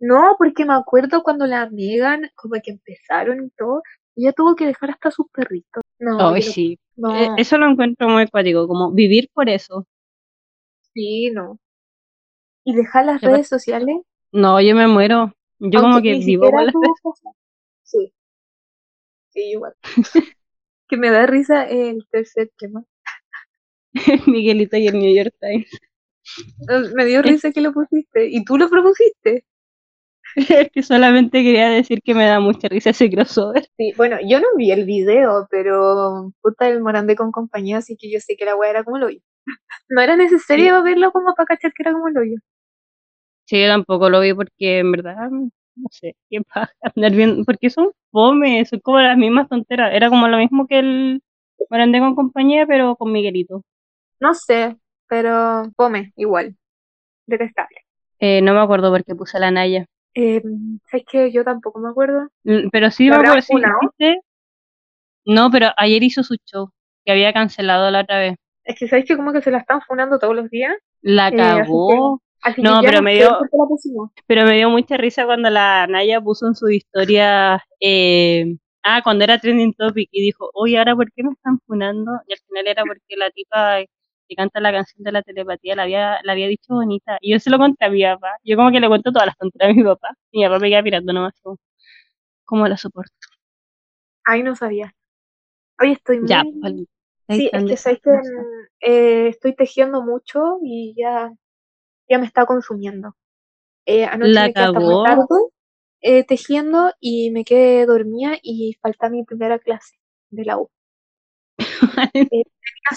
No, porque me acuerdo cuando la Megan, como que empezaron y todo, ella tuvo que dejar hasta sus perritos. No, sí. no, Eh, Eso lo encuentro muy cuático, como vivir por eso. sí, no. Y dejar las redes sociales, No, yo me muero. Yo como que vivo con las. Sí. Sí, igual. Que me da risa el tercer tema. Miguelito y el New York Times. Me dio risa que lo pusiste. Y tú lo propusiste. Es que solamente quería decir que me da mucha risa ese crossover. Sí, bueno, yo no vi el video, pero puta el Morandé con compañía, así que yo sé que la weá era como el hoyo. No era necesario verlo como para cachar que era como el hoyo. Sí, yo tampoco lo vi porque en verdad, no sé, qué paja andar viendo, porque son fome, son como las mismas tonteras. Era como lo mismo que el Morandé con compañía, pero con Miguelito. No sé, pero come igual. Detestable. Eh, no me acuerdo por qué puse la Naya. Eh, ¿sabes que Yo tampoco me acuerdo. L- Pero sí ¿La me acuerdo, sí. No, pero ayer hizo su show, que había cancelado la otra vez. Es que sabéis que como que se la están funando todos los días. La Eh, cagó. Así No, pero me dio-. Pero me dio mucha risa cuando la Naya puso en su historia, eh, ah, cuando era trending topic y dijo, oye, ahora ¿por qué me están funando? Y al final era porque la tipa que canta la canción de la telepatía la había, la había dicho bonita. Y yo se lo conté a mi papá. Yo como que le cuento todas las tonterías a mi papá. Y mi papá me queda mirando nomás como, ¿cómo la soporto? Ay, no sabía. Oye, estoy muy... Ya, pues, ahí Sí, es que sabéis que eh, estoy tejiendo mucho y ya, ya me está consumiendo. Eh, anoche La me quedé hasta muy tarde eh, tejiendo y me quedé dormida y falta mi primera clase de la U. Tenía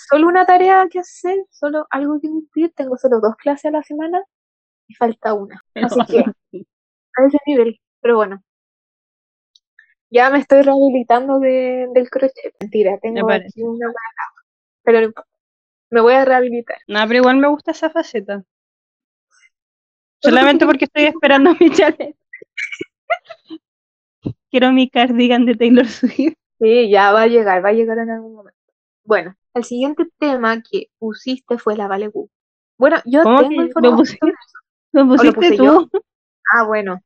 solo una tarea que hacer, solo algo que cumplir. Tengo solo dos clases a la semana y falta una. Así que a ese nivel, pero bueno. Ya me estoy rehabilitando de, del crochet. Mentira, tengo aquí una mala. Pero. Me voy a rehabilitar. No, pero igual me gusta esa faceta. Solamente porque estoy esperando mi challenge. Quiero mi cardigan de Taylor Swift. Sí, ya va a llegar, va a llegar en algún momento. Bueno, el siguiente tema que pusiste fue la Vale Gu. Bueno, yo ¿Cómo tengo que lo información pusiste? Lo lo pusiste puse tú. yo? Ah, bueno.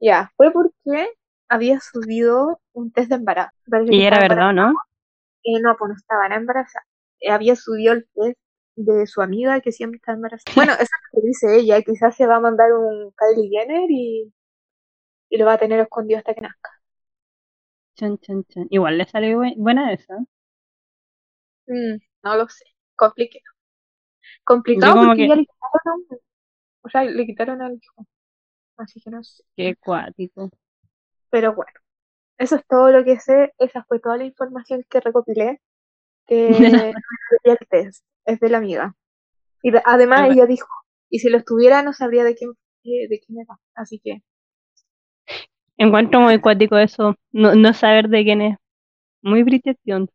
Ya, fue porque había subido un test de embarazo. Parece Y era verdad, ¿no? Eh, no, pues no estaba era embarazada. Eh, había subido el test de su amiga que siempre está embarazada. Bueno, eso es lo que dice ella. Quizás se va a mandar un Kylie Jenner y, y lo va a tener escondido hasta que nazca. Chan, chan, chan. Igual le salió buen- buena esa. Mm, no lo sé. Complicado. Complicado porque que- ya le quitaron. O sea, le quitaron al hijo. Así que no sé. Qué cuático. Pero bueno. Eso es todo lo que sé. Esa fue toda la información que recopilé. Que es el test. Es de la amiga. Y de- además Ah, ella dijo, y si lo estuviera no sabría de quién, de quién era. Así que, Encuentro muy cuático eso. No, no saber de quién es. Muy Bridget Jones.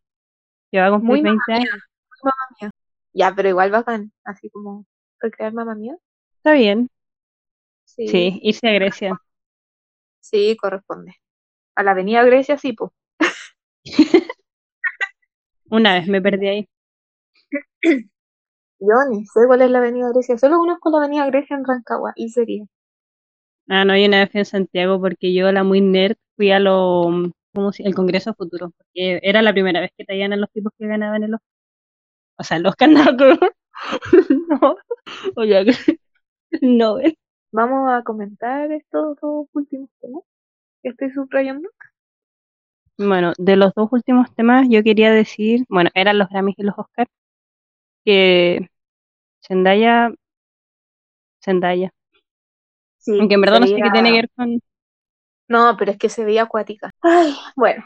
Que va a cumplir Muy 20 años. ya, pero igual bacán. Así como recrear mamá mía. Está bien. Sí, Sí, irse a Grecia. sí, corresponde. A la avenida Grecia, sí, pues. Una vez me perdí ahí. Yo ni sé cuál es la avenida Grecia. Solo conozco la avenida Grecia en Rancagua. Y sería. Ah, no, yo una vez en Santiago porque yo, la muy nerd, fui a lo, ¿cómo se- el Congreso Futuro. Porque era la primera vez que traían a los tipos que ganaban el Oscar. O sea, el Oscar no, no. Oye, el Nobel. Vamos a comentar estos dos últimos temas que estoy subrayando. Bueno, de los dos últimos temas yo quería decir, bueno, eran los Grammys y los Oscars, que Zendaya Zendaya. Sí, Aunque en verdad no sé qué tiene que ver con... No, pero es que se veía acuática. Ay, bueno.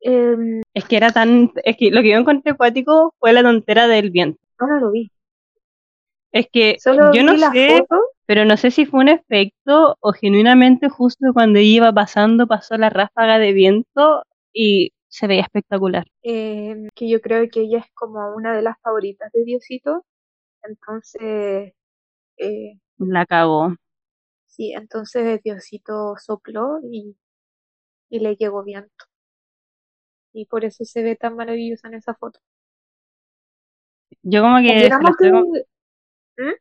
Em, Es que era tan... Es que lo que yo encontré acuático fue la tontera del viento. no, no lo vi. Es que Solo yo no sé, foto. pero no sé si fue un efecto o genuinamente justo cuando iba pasando pasó la ráfaga de viento y se veía espectacular. em, que yo creo que ella es como una de las favoritas de Diosito. Entonces, eh, La cagó. sí, entonces Diosito sopló y, y le llegó viento. Y por eso se ve tan maravillosa en esa foto. Yo como que Que-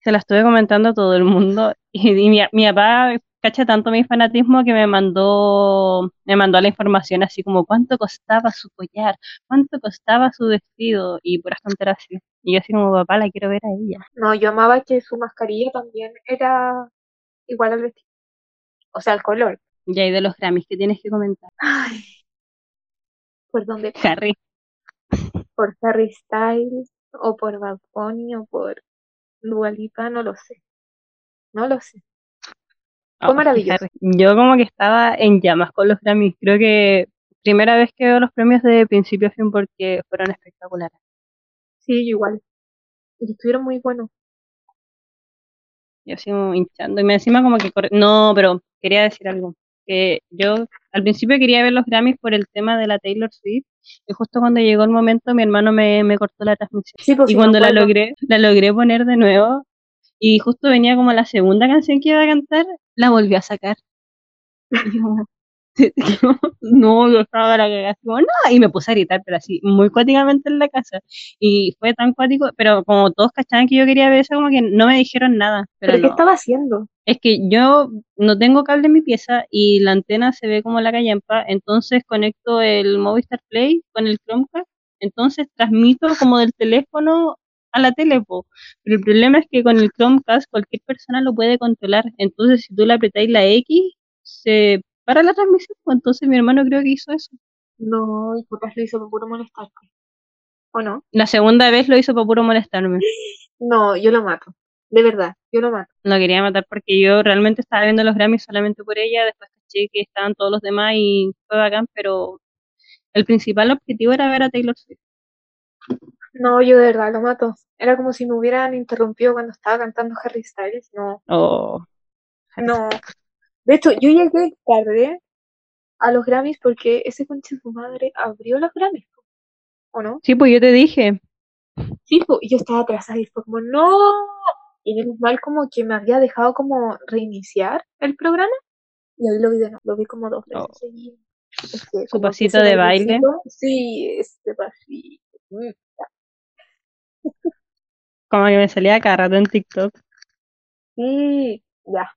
se la estuve comentando a todo el mundo y, y mi, mi papá cacha tanto mi fanatismo que me mandó me mandó la información así como cuánto costaba su collar, cuánto costaba su vestido y puras tonteras así. Y yo así como papá la quiero ver a ella. No, yo amaba que su mascarilla también era igual al vestido. O sea, el color. Y ahí de los Grammys que tienes que comentar. Ay, ¿por dónde? Harry. ¿Por Harry Styles? ¿O por Bad Bunny? ¿O por Dua Lipa? No lo sé. No lo sé. Fue Oh, maravilloso. Yo como que estaba en llamas con los Grammys. Creo que primera vez que veo los premios de principio a fin porque fueron espectaculares. Sí, yo igual. Y estuvieron muy buenos. Yo así como hinchando. Y me encima como que... corre- No, pero quería decir algo. Que yo al principio quería ver los Grammys por el tema de la Taylor Swift. Y justo cuando llegó el momento mi hermano me, me cortó la transmisión. Sí, pues Y me cuando la acuerdo. logré, la logré poner de nuevo. Y justo venía como la segunda canción que iba a cantar, la volví a sacar. Y yo, no, yo estaba la cagada, como, no, y me puse a gritar, pero así, muy cuáticamente en la casa. Y fue tan cuático, pero como todos cachaban que yo quería ver eso, como que no me dijeron nada. Pero ¿Pero qué no. estaba haciendo? Es que yo no tengo cable en mi pieza y la antena se ve como la callampa, entonces conecto el Movistar Play con el Chromecast, entonces transmito como del teléfono a la tele, po. Pero el problema es que con el Chromecast cualquier persona lo puede controlar, entonces si tú le apretáis la X, se para la transmisión, po. entonces mi hermano creo que hizo eso. No, y capaz lo hizo por puro molestarte. ¿O no? La segunda vez lo hizo para puro molestarme. No, yo lo mato. De verdad, yo lo mato. Lo quería matar porque yo realmente estaba viendo los Grammys solamente por ella, después caché que estaban todos los demás y fue bacán, pero el principal objetivo era ver a Taylor Swift. No, yo de verdad lo mato. Era como si me hubieran interrumpido cuando estaba cantando Harry Styles. No, Oh, no. De hecho, yo llegué tarde a los Grammys porque ese conche de su madre abrió los Grammys. ¿O no? sí, pues yo te dije. Sí, y yo estaba atrasada y fue como, ¡no! Y menos mal como que me había dejado como reiniciar el programa. Y ahí lo vi de nuevo. Lo vi como dos veces Oh. seguidas. Es que Su pasito ese de baile. Sí, este pasito. Mm. Como que me salía cada rato en TikTok. Sí, ya.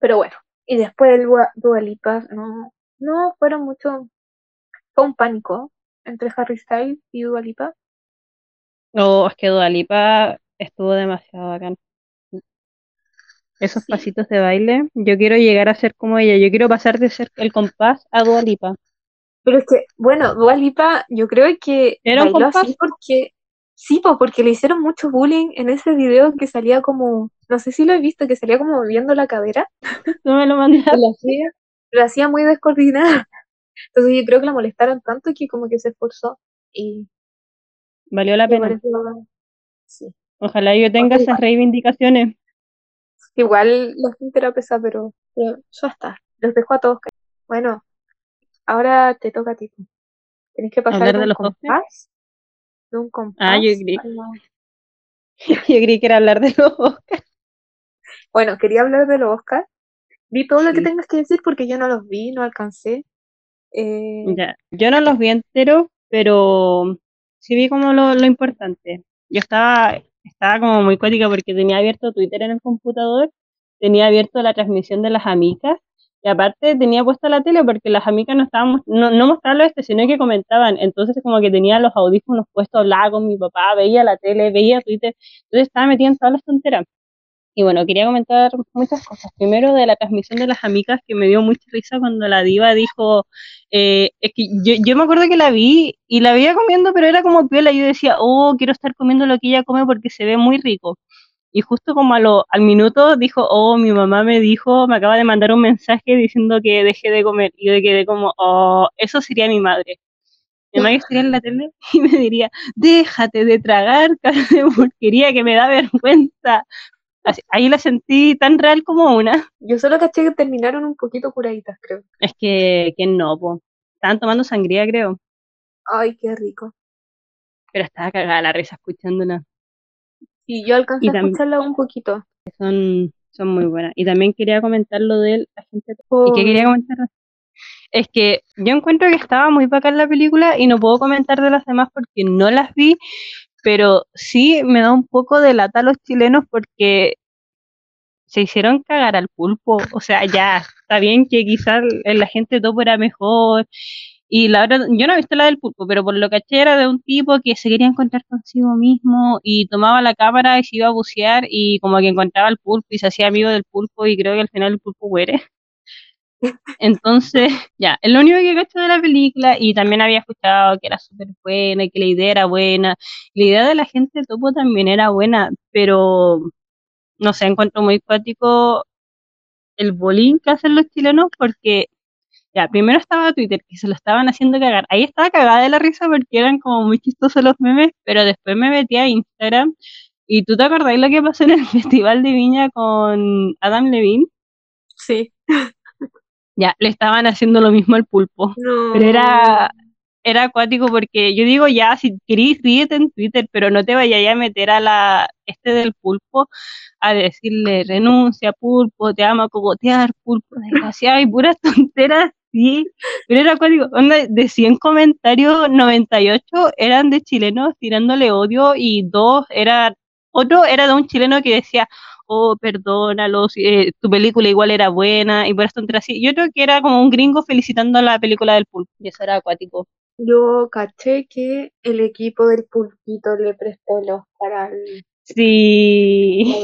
Pero bueno, y después el Dua Dua Lipa, no, no fueron mucho, fue un pánico entre Harry Styles y Dua Lipa. Oh, es que Dua Lipa estuvo demasiado bacán. Esos Sí. pasitos de baile, yo quiero llegar a ser como ella. Yo quiero pasar de ser el compás a Dua Lipa. Pero es que, bueno, Dua Lipa, yo creo que ¿Era un así compás? porque, sí, pues porque le hicieron mucho bullying en ese video que salía como, no sé si lo he visto, que salía como moviendo la cadera, Tú me lo mandaste. lo hacía, lo hacía muy descoordinada. Entonces yo creo que la molestaron tanto que como que se esforzó y, Valió la pena. Sí. Ojalá yo tenga Ojalá. esas reivindicaciones. Igual gente era pesada, pero, pero ya está. Los dejo a todos. Bueno, ahora te toca a ti. Tenés que pasar ¿Hablar de de un los Oscars? compás, de un compás Ah, yo creí. la- Yo creí que era hablar de los Oscars. Bueno, quería hablar de los Oscars. Vi todo lo que tengas que decir porque yo no los vi, no alcancé. Eh, Ya, yo no los vi enteros, pero sí vi como lo, lo importante. Yo estaba, estaba como muy cuática porque tenía abierto Twitter en el computador, tenía abierto la transmisión de las amicas, y aparte tenía puesta la tele porque las amicas no estaban, no, no mostraban lo este, sino que comentaban. Entonces como que tenía los audífonos puestos, hablaba con mi papá, veía la tele, veía Twitter, entonces estaba metida en todas las tonteras. Y bueno, quería comentar muchas cosas. Primero de la transmisión de las amicas, que me dio mucha risa cuando la diva dijo, eh, es que yo, yo me acuerdo que la vi y la veía comiendo, pero era como piola. Yo decía, oh, quiero estar comiendo lo que ella come porque se ve muy rico. y justo como a lo, al minuto dijo, oh, mi mamá me dijo, me acaba de mandar un mensaje diciendo que dejé de comer. Y yo quedé como, oh, eso sería mi madre. Mi mamá estaría en la tele y me diría, déjate de tragar carne de porquería que me da vergüenza. Ahí la sentí tan real como una. Yo solo caché que terminaron un poquito curaditas, creo. Es que, que no, po. Estaban tomando sangría, creo. Ay, qué rico. Pero estaba cagada la risa escuchándola. Y yo alcancé a escucharla un poquito. Son, son muy buenas. Y también quería comentar lo del agente. ¿Y qué quería comentar? Es que yo encuentro que estaba muy bacán la película y no puedo comentar de las demás porque no las vi, pero sí me da un poco de lata a los chilenos porque se hicieron cagar al pulpo. O sea, ya, está bien que quizás la gente topo era mejor y la verdad, yo no he visto la del pulpo, pero por lo que caché era de un tipo que se quería encontrar consigo mismo y tomaba la cámara y se iba a bucear y como que encontraba al pulpo y se hacía amigo del pulpo y creo que al final el pulpo muere. Entonces, ya, es lo único que caché de la película y también había escuchado que era súper buena y que la idea era buena. La idea de la gente de topo también era buena, pero no sé, encuentro muy cuático el bolín que hacen los chilenos porque ya, primero estaba Twitter, que se lo estaban haciendo cagar. Ahí estaba cagada de la risa porque eran como muy chistosos los memes, pero después me metí a Instagram. ¿Y tú te acordáis lo que pasó en el Festival de Viña con Adam Levine? Sí. Ya, le estaban haciendo lo mismo al pulpo. No. Pero era, era acuático porque yo digo ya, si querís, ríete en Twitter, pero no te vayas a meter a la este del pulpo a decirle renuncia, pulpo, te amo a cogotear, pulpo, desgraciado, y puras tonteras Sí, pero era código, de 100 comentarios, 98 eran de chilenos tirándole odio y dos era, otro era de un chileno que decía, oh, perdónalo, eh, tu película igual era buena y por esto entre así. Yo creo que era como un gringo felicitando la película del pulpo y eso era acuático. Yo caché que el equipo del pulpito le prestó el Oscar al, sí.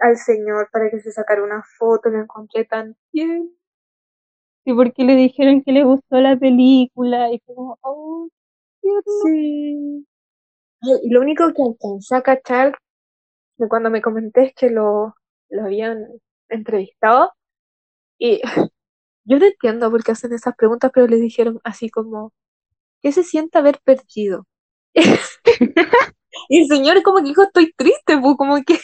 al, señor para que se sacara una foto, lo encontré tan bien. Sí, porque le dijeron que le gustó la película y fue como, oh, sí. Y lo único que alcancé a cachar cuando me comenté que lo, lo habían entrevistado y yo no entiendo por qué hacen esas preguntas, pero le dijeron así como, ¿qué se siente haber perdido? y el señor como que dijo, estoy triste, pues como que,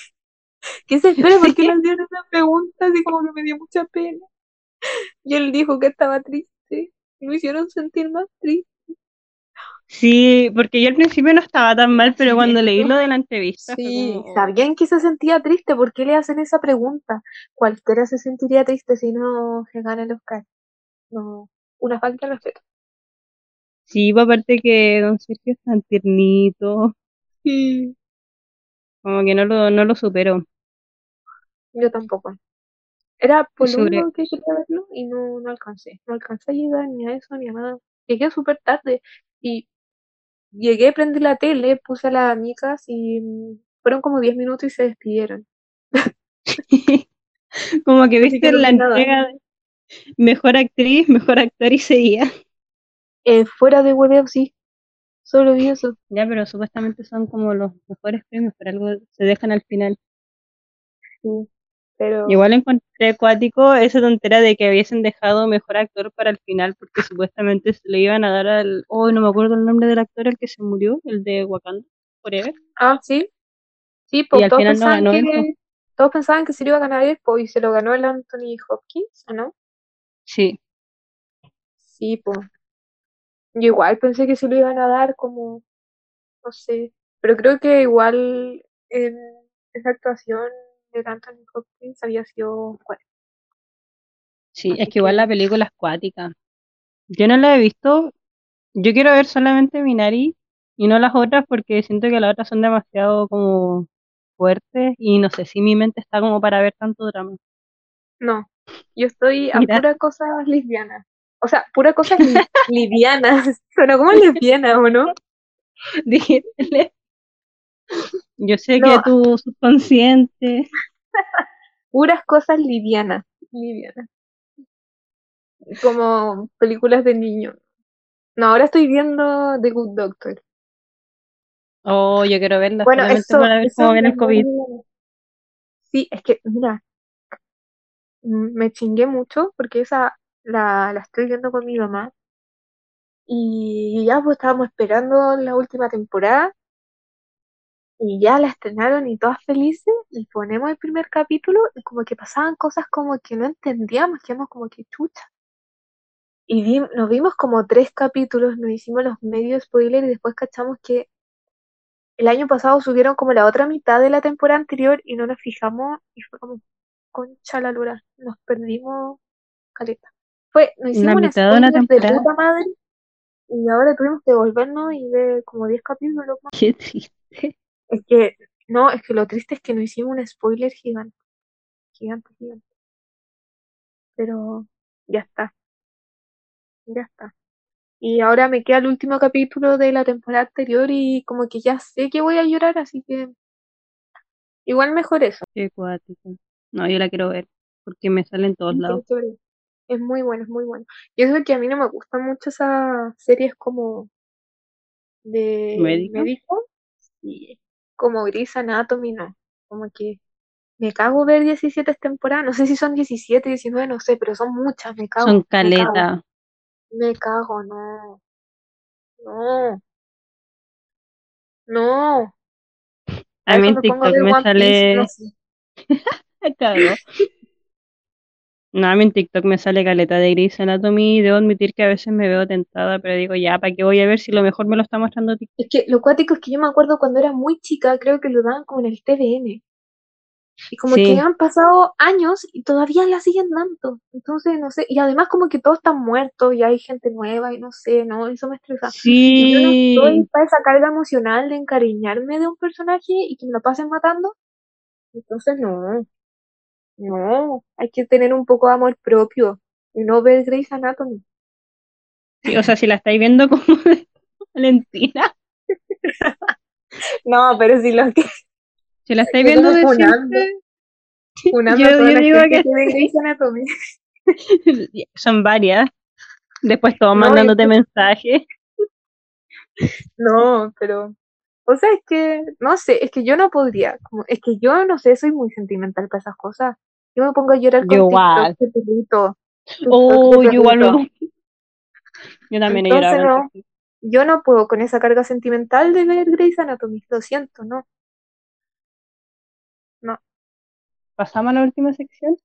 ¿qué se espera? ¿Por qué le hicieron esa pregunta? Así como que me dio mucha pena. Y él dijo que estaba triste. Y me hicieron sentir más triste. Sí, porque yo al principio no estaba tan mal, pero cuando leí lo de la entrevista. Sí, sabían que se sentía triste. ¿Por qué le hacen esa pregunta? Cualquiera se sentiría triste si no se gana el Oscar. No, una falta de respeto. Sí, pues, aparte que Don Sergio es tan tiernito. Sí. Como que no lo, no lo supero. Yo tampoco. Era por lo único que quería verlo y no, no alcancé. No alcancé a llegar ni a eso ni a nada. Llegué súper tarde y llegué, prendí la tele, puse a las amigas y fueron como 10 minutos y se despidieron. como que viste la entrega de mejor actriz, mejor actor y seguía. Eh, fuera de web sí. Solo vi eso. Ya, pero supuestamente son como los mejores premios, pero algo se dejan al final. Sí. Igual encontré acuático esa tontera de que hubiesen dejado mejor actor para el final, porque supuestamente se le iban a dar al. Oh, no me acuerdo el nombre del actor, el que se murió, el de Wakanda Forever. Ah, sí. Sí, pues todos, pensaban que, todos pensaban que se lo iba a ganar él, pues, y se lo ganó el Anthony Hopkins, ¿o no? Sí. Sí, pues. Yo igual pensé que se lo iban a dar como. No sé. Pero creo que igual en esa actuación de Anthony Hopkins había sido bueno. Sí, es que igual la película es cuática. Yo no la he visto. Yo quiero ver solamente Minari y no las otras porque siento que las otras son demasiado como fuertes y no sé si mi mente está como para ver tanto drama. No, yo estoy a pura cosa lesbiana. O sea, pura cosa liviana. Suena como lesbiana, ¿o no? Dije, yo sé que tu subconsciente. Puras cosas livianas. Livianas. Como películas de niño. No, ahora estoy viendo The Good Doctor. Oh, yo quiero verla. Bueno, eso, para ver cómo viene el COVID. Sí, es que, mira, me chingué mucho porque esa la, la estoy viendo con mi mamá. Y ya pues estábamos esperando la última temporada y ya la estrenaron y todas felices y ponemos el primer capítulo y como que pasaban cosas como que no entendíamos, que éramos como que chucha. Y vi- nos vimos como tres capítulos, nos hicimos los medios spoiler y después cachamos que el año pasado subieron como la otra mitad de la temporada anterior y no nos fijamos y fue como concha la lora, nos perdimos caleta. Fue, nos hicimos un mitad de una de temporada. puta madre y ahora tuvimos que devolvernos y ver como 10 capítulos más. Qué triste. Es que, no, es que lo triste es que nos hicimos un spoiler gigante, gigante, gigante. Pero ya está, ya está. Y ahora me queda el último capítulo de la temporada anterior y como que ya sé que voy a llorar, así que igual mejor eso. Qué cuático. No, yo la quiero ver porque me sale en todos lados. Es muy bueno, es muy bueno. Y eso es que a mí no me gustan mucho esas series como de ¿Médico? médico y como Grey's Anatomy, no. Como que me cago ver 17 temporadas, no sé si son 17, 19, no sé, pero son muchas, me cago. Son me cago, caleta. me cago, no. No, no. A mí en TikTok me One Piece, no sale. sé. No, a mí en TikTok me sale caleta de Grey's Anatomy. Debo admitir que a veces me veo tentada, pero digo, ya, ¿para qué voy a ver si lo mejor me lo está mostrando TikTok? Es que lo cuático es que yo me acuerdo cuando era muy chica, creo que lo daban como en el TVN. Y como Sí. que han pasado años y todavía la siguen dando. Entonces, no sé, y además como que todos están muertos y hay gente nueva y no sé, no, eso me estresa. Y yo no Sí. estoy para esa carga emocional de encariñarme de un personaje y que me lo pasen matando. Entonces, no, no, hay que tener un poco de amor propio y no ver Grey's Anatomy. Sí, o sea, si la estáis viendo como Valentina, No, pero si lo que si la estáis viendo como de funando. siempre, unando Yo- yo digo que que ve Grey's Anatomy. son varias. Después todos No, mandándote es mensajes. No, pero, o sea, es que, no sé, es que yo no podría, como, es que yo no sé, soy muy sentimental para esas cosas. Yo me pongo a llorar con Yo igual. TikTok de perrito. TikTok Oh, yo igual perrito. Yo también he Entonces, llorado. no. Yo no puedo con esa carga sentimental de ver Grey's Anatomy, lo siento, no. Pasamos a la última sección.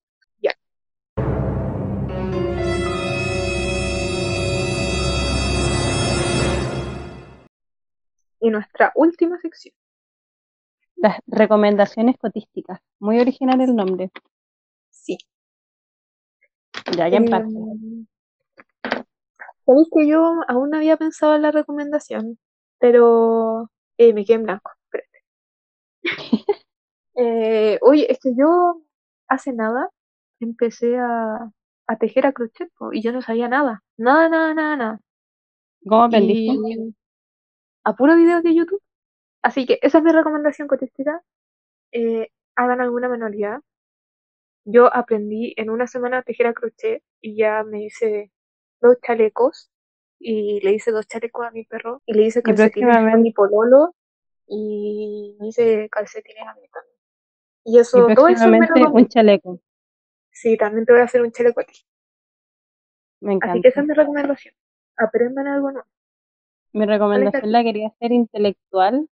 Y nuestra última sección. Las recomendaciones cotísticas. Muy original el nombre. Sí. Ya, ya Eh, empate. Sabéis que yo aún no había pensado en la recomendación, pero eh, me quedé en blanco. espérate. Eh, oye, es que yo hace nada empecé a, a tejer a crochet po, y yo no sabía nada. Nada, nada, nada, nada. ¿Cómo aprendiste? Y a puro video de YouTube. Así que esa es mi recomendación cotística. Eh, hagan alguna manualidad. Yo aprendí en una semana a tejer a crochet y ya me hice dos chalecos y le hice dos chalecos a mi perro y le hice Y calcetines a mi pololo y me hice calcetines a mí también. Y y eso, todo eso me lo un chaleco. Sí, también te voy a hacer un chaleco a ti. Me Así que esa encanta. es mi recomendación. Aprendan algo nuevo. Mi ¿Cuál es la recomendación la quería hacer intelectual,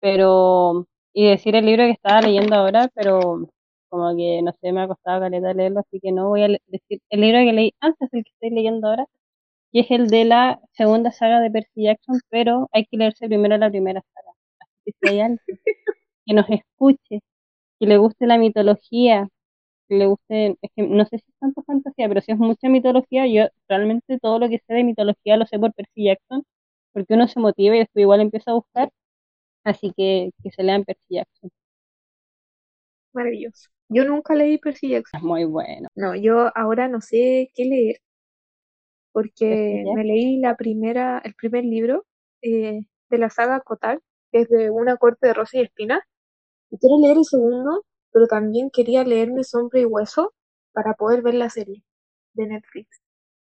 pero y decir el libro que estaba leyendo ahora, pero como que no sé, me ha costado caleta leerlo, así que no voy a decir el libro que leí antes del que estoy leyendo ahora, que es el de la segunda saga de Percy Jackson, pero hay que leerse primero la primera saga. Así que si hay alguien que nos escuche, que le guste la mitología, que le guste, es que no sé si es tanto fantasía, pero si es mucha mitología, yo realmente todo lo que sé de mitología lo sé por Percy Jackson, porque uno se motiva y después igual empieza a buscar, así que que se lean Percy Jackson, Maravilloso. Yo nunca leí Percy Jackson. es muy bueno. No, yo ahora no sé qué leer porque me leí la primera, el primer libro eh, de la saga Kotal, que es de una corte de rosa y espinas. Y quiero leer el segundo, pero también quería leerme Sombra y Hueso para poder ver la serie de Netflix.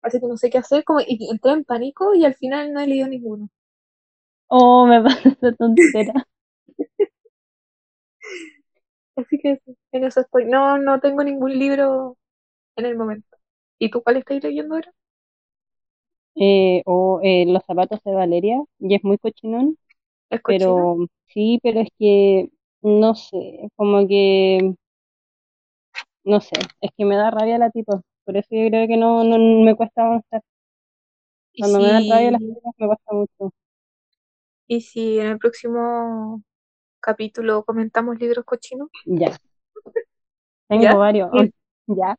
Así que no sé qué hacer, como y entré en pánico y al final no he leído ninguno. oh, me pasa esa tontera. Así que en eso estoy. No, no tengo ningún libro en el momento. ¿Y tú cuál estás leyendo ahora? Eh, o eh, Los zapatos de Valeria, y es muy cochinón, ¿Es pero sí, pero es que no sé, como que no sé, es que me da rabia la tipa, por eso yo creo que no, no me cuesta avanzar. ¿Y Cuando me dan rabia las cosas me cuesta mucho. y si en el próximo capítulo comentamos libros cochinos? Ya, tengo ¿Ya? varios. Ya,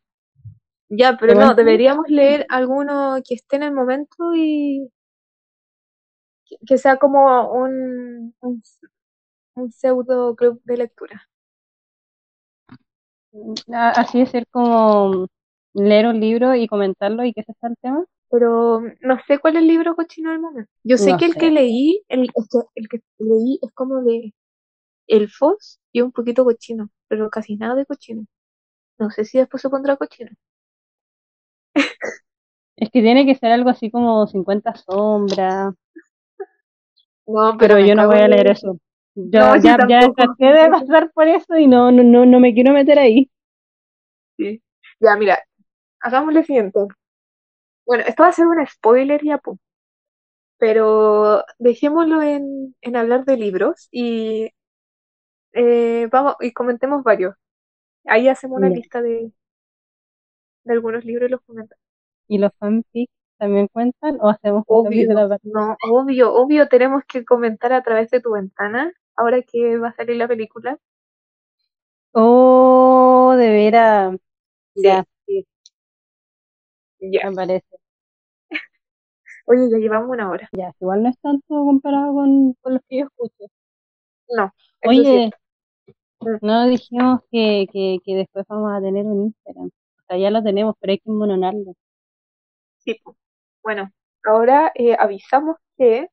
Ya, pero ¿Te no, deberíamos leer alguno que esté en el momento y que, sea como un, un, un pseudo club de lectura. A- Así de ser como leer un libro y comentarlo y que ese sea el tema. Pero no sé cuál es el libro cochino del momento. Yo sé No que el que leí, el, el que, el que leí es como de elfos y un poquito cochino, pero casi nada de cochino. No sé si después se pondrá cochino. Es que tiene que ser algo así como 50 sombras, No, pero yo no voy a leer eso. No, Ya, yo ya, ya tampoco. traté de pasar por eso y no, no, no, no me quiero meter ahí. Sí. Ya, mira, hagamos lo siguiente. Bueno, esto va a ser un spoiler ya, po. Pero dejémoslo en, en hablar de libros y eh, vamos y comentemos varios. Ahí hacemos una lista de, de algunos libros y los comentamos. ¿Y los fanfics también cuentan o hacemos un Obvio, no, obvio, obvio tenemos que comentar a través de tu ventana, ahora que va a salir la película. Oh, de veras. Ya, Ya. me parece. Oye, ya llevamos una hora. Ya, igual no es tanto comparado con, con los que yo escucho. No, Oye. Mm. no dijimos que, que, que después vamos a tener un Instagram. O sea, ya lo tenemos, pero hay que mononarlo. Sí. Bueno, ahora eh, avisamos que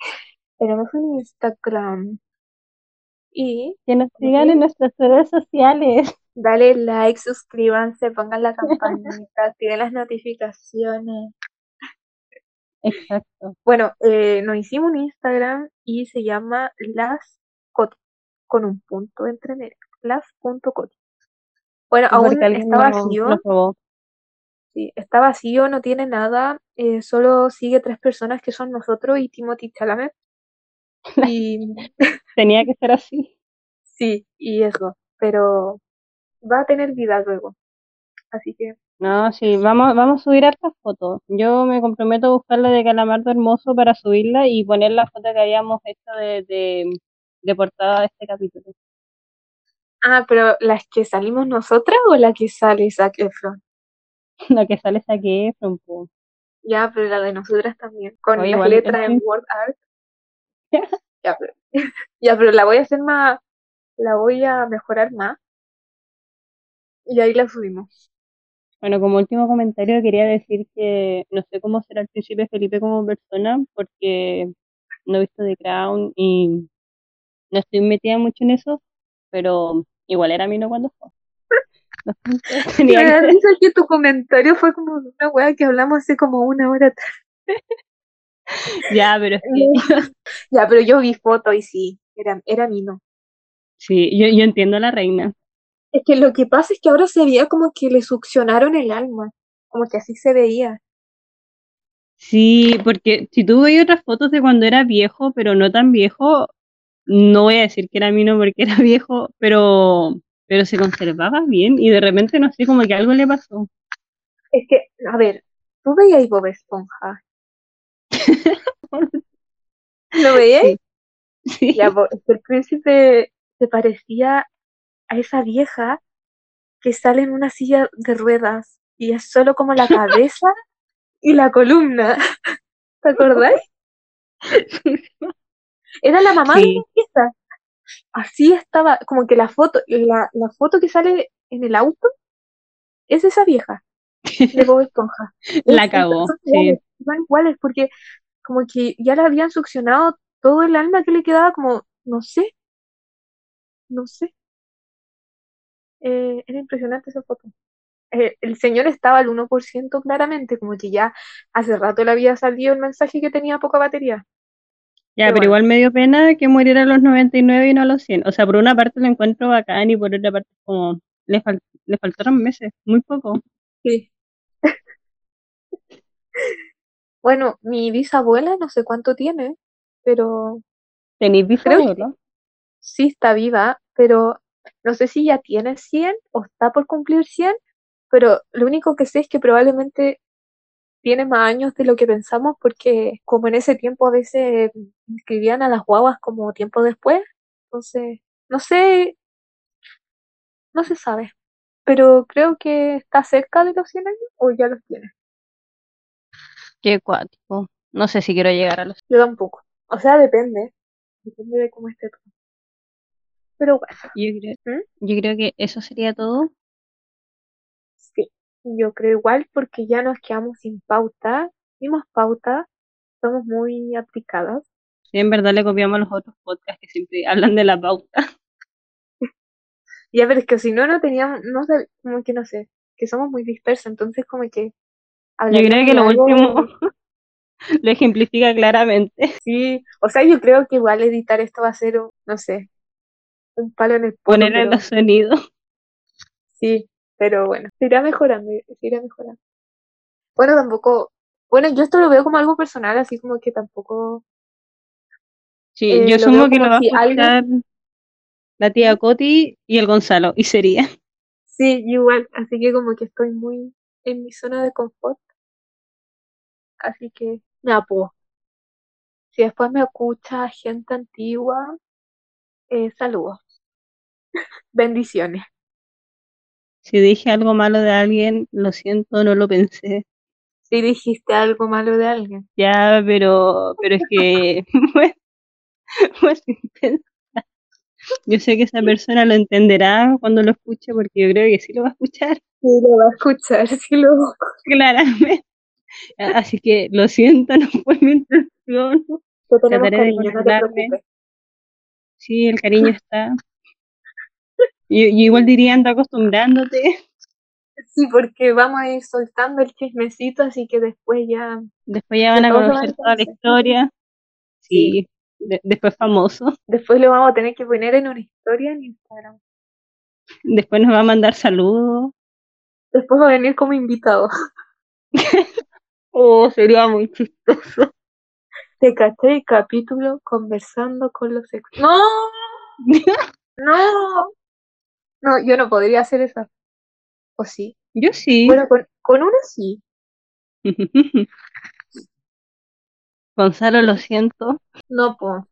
tenemos un Instagram y Que nos ¿cómo sigan en nuestras redes sociales. Dale like, suscríbanse, pongan la campanita, activen las notificaciones. Exacto. Bueno, eh, nos hicimos un Instagram y se llama Las Coti, con un punto entre medio, las.coti. Bueno, aún Porque alguien está vacío, sí, está vacío, no tiene nada, eh, solo sigue tres personas que son nosotros y Timothy Chalamet. Y Tenía que ser así. sí, y eso, pero va a tener vida luego. Así que No, sí, vamos, vamos a subir hartas fotos. Yo me comprometo a buscar la de Calamardo Hermoso para subirla y poner la foto que habíamos hecho de, de, de portada de este capítulo. Ah, pero ¿las que salimos nosotras o la que sale Zac Efron? La que sale saqué Efron, po. Ya, pero la de nosotras también, con Oye, las letras en. Word Art. Ya, pero, ya, pero la voy a hacer más, la voy a mejorar más. Y ahí la subimos. Bueno, como último comentario quería decir que no sé cómo será el príncipe Felipe como persona porque no he visto The Crown y no estoy metida mucho en eso, pero igual era no cuando fue. Me da risa que tu comentario fue como una weá que hablamos hace como una hora atrás. Ya, pero es que Ya, pero yo vi foto y sí, era, era Mino. sí, yo, yo entiendo a la reina. Es que lo que pasa es que ahora se veía como que le succionaron el alma. Como que así se veía. Sí, porque si tú veis otras fotos de cuando era viejo, pero no tan viejo, no voy a decir que era Mino porque era viejo, pero, pero se conservaba bien y de repente no sé, como que algo le pasó. Es que, a ver, tú veías Bob Esponja. ¿Lo veías? Sí. Sí. Ya, el príncipe se parecía a esa vieja que sale en una silla de ruedas y es solo como la cabeza y la columna. ¿Te acordás? Era la mamá de la. Así estaba, como que la foto, la, la foto que sale en el auto es esa vieja de Bob Esponja. La son sí. son iguales porque como que ya le habían succionado todo el alma que le quedaba como, no sé, no sé. Eh, era impresionante esa foto. Eh, el señor estaba al 1% claramente, como que ya hace rato le había salido el mensaje que tenía poca batería. Ya, Pero pero igual me dio pena que muriera a los 99 y no a los 100. O sea, por una parte lo encuentro bacán y por otra parte como le, fal- le faltaron meses, muy poco. Sí. Bueno, mi bisabuela no sé cuánto tiene, pero ¿Tenéis bisabuelo? sí está viva, pero no sé si ya tiene 100 o está por cumplir 100, pero lo único que sé es que probablemente tiene más años de lo que pensamos porque como en ese tiempo a veces inscribían a las guaguas como tiempo después, entonces no sé, no se sabe, pero creo que está cerca de los 100 años o ya los tiene. Qué cuático. No sé si quiero llegar a los... Yo tampoco. O sea, depende, depende de cómo esté todo. Pero bueno, Yo creo, ¿Mm? yo creo que eso sería todo. sí, yo creo igual porque ya nos quedamos sin pauta, dimos pauta, somos muy aplicadas. Sí, en verdad le copiamos a los otros podcasts que siempre hablan de la pauta. Ya, pero es que si no, no teníamos, no sé, como que no sé, que somos muy dispersos, entonces como que Yo creo que lo algo- último lo ejemplifica claramente. Sí, o sea, yo creo que igual editar esto va a ser, no sé, un palo en el polo, Ponerle pero los sonidos. sí, pero bueno, se irá mejorando, se irá mejorando. Bueno, tampoco, bueno, yo esto lo veo como algo personal, así como que tampoco, Sí, Eh, yo asumo que lo va a escuchar la tía Coti y el Gonzalo, y sería. sí, igual, así que como que estoy muy en mi zona de confort. Así que, nada, pues, si después me escucha gente antigua, eh, saludos. Bendiciones. Si dije algo malo de alguien, lo siento, no lo pensé. Si dijiste algo malo de alguien. Ya, pero, pero es que fue, fue sin pensar. Yo sé que esa persona lo entenderá cuando lo escuche, porque yo creo que sí lo va a escuchar, Sí, lo va a escuchar, sí lo claramente. Así que lo siento, no fue mi intención. Trataré de no te. Sí, el cariño está. Yo, yo igual diría anda acostumbrándote. Sí, porque vamos a ir soltando el chismecito, así que después ya. Después ya van a conocer toda la historia. Sí. Sí, de- después famoso. Después lo vamos a tener que poner en una historia en Instagram. Después nos va a mandar saludos. Después va a venir como invitado. Oh, sería muy chistoso. Te caché el capítulo conversando con los ex. ¡No! ¡No! No, yo no podría hacer eso. ¿O sí? Yo sí. Bueno, con, con uno sí. Gonzalo, lo siento. No, pues.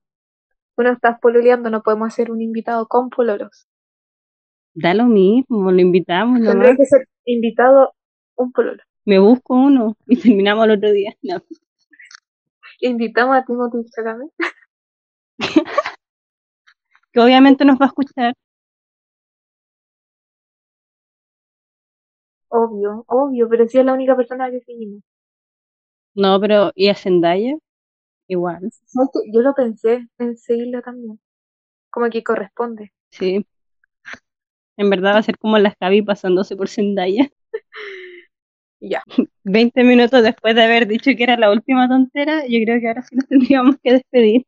Uno estás pololeando, no podemos hacer un invitado con pololos. Da lo mismo, lo invitamos Tendría nomás. que ser invitado un pololo. Me busco uno y terminamos el otro día. No. Invitamos a Timothy Chalamet. Que obviamente nos va a escuchar. Obvio, obvio, pero sí es la única persona que seguimos. No, pero ¿y a Zendaya? Igual. Yo lo pensé en seguirla también. Como que corresponde. sí. En verdad va a ser como las Javi pasándose por Zendaya. Ya. 20 minutos después de haber dicho que era la última tontera, yo creo que ahora sí nos tendríamos que despedir.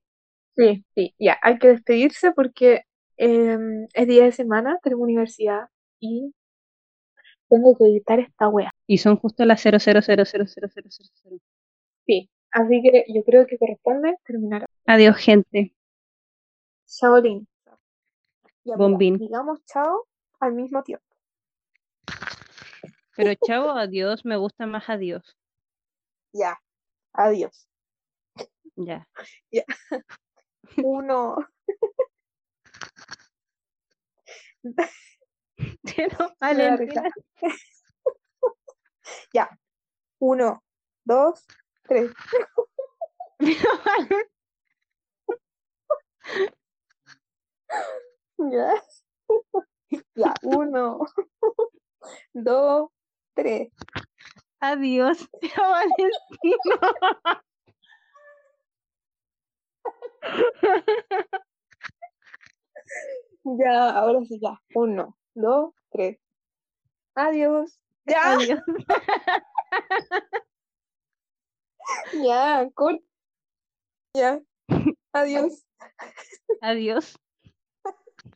Sí, sí, ya. Hay que despedirse porque em, es día de semana, tengo universidad y tengo que editar esta wea. Y son justo las 00000000. Sí, así que yo creo que corresponde terminar. Adiós, gente. Shaolin. Ya, mira, Bombín. digamos chao al mismo tiempo. Pero chao, adiós, me gusta más adiós. Ya. Adiós. Ya. Uno. Da risa. Ya. Uno, dos, tres. Ya. Ya. Uno, dos, tres. Adiós. Chao, Valentina. Ya, ahora sí, ya. Uno, dos, tres. Adiós. Ya, Adiós. ya, corta. Ya. Adiós. Adiós.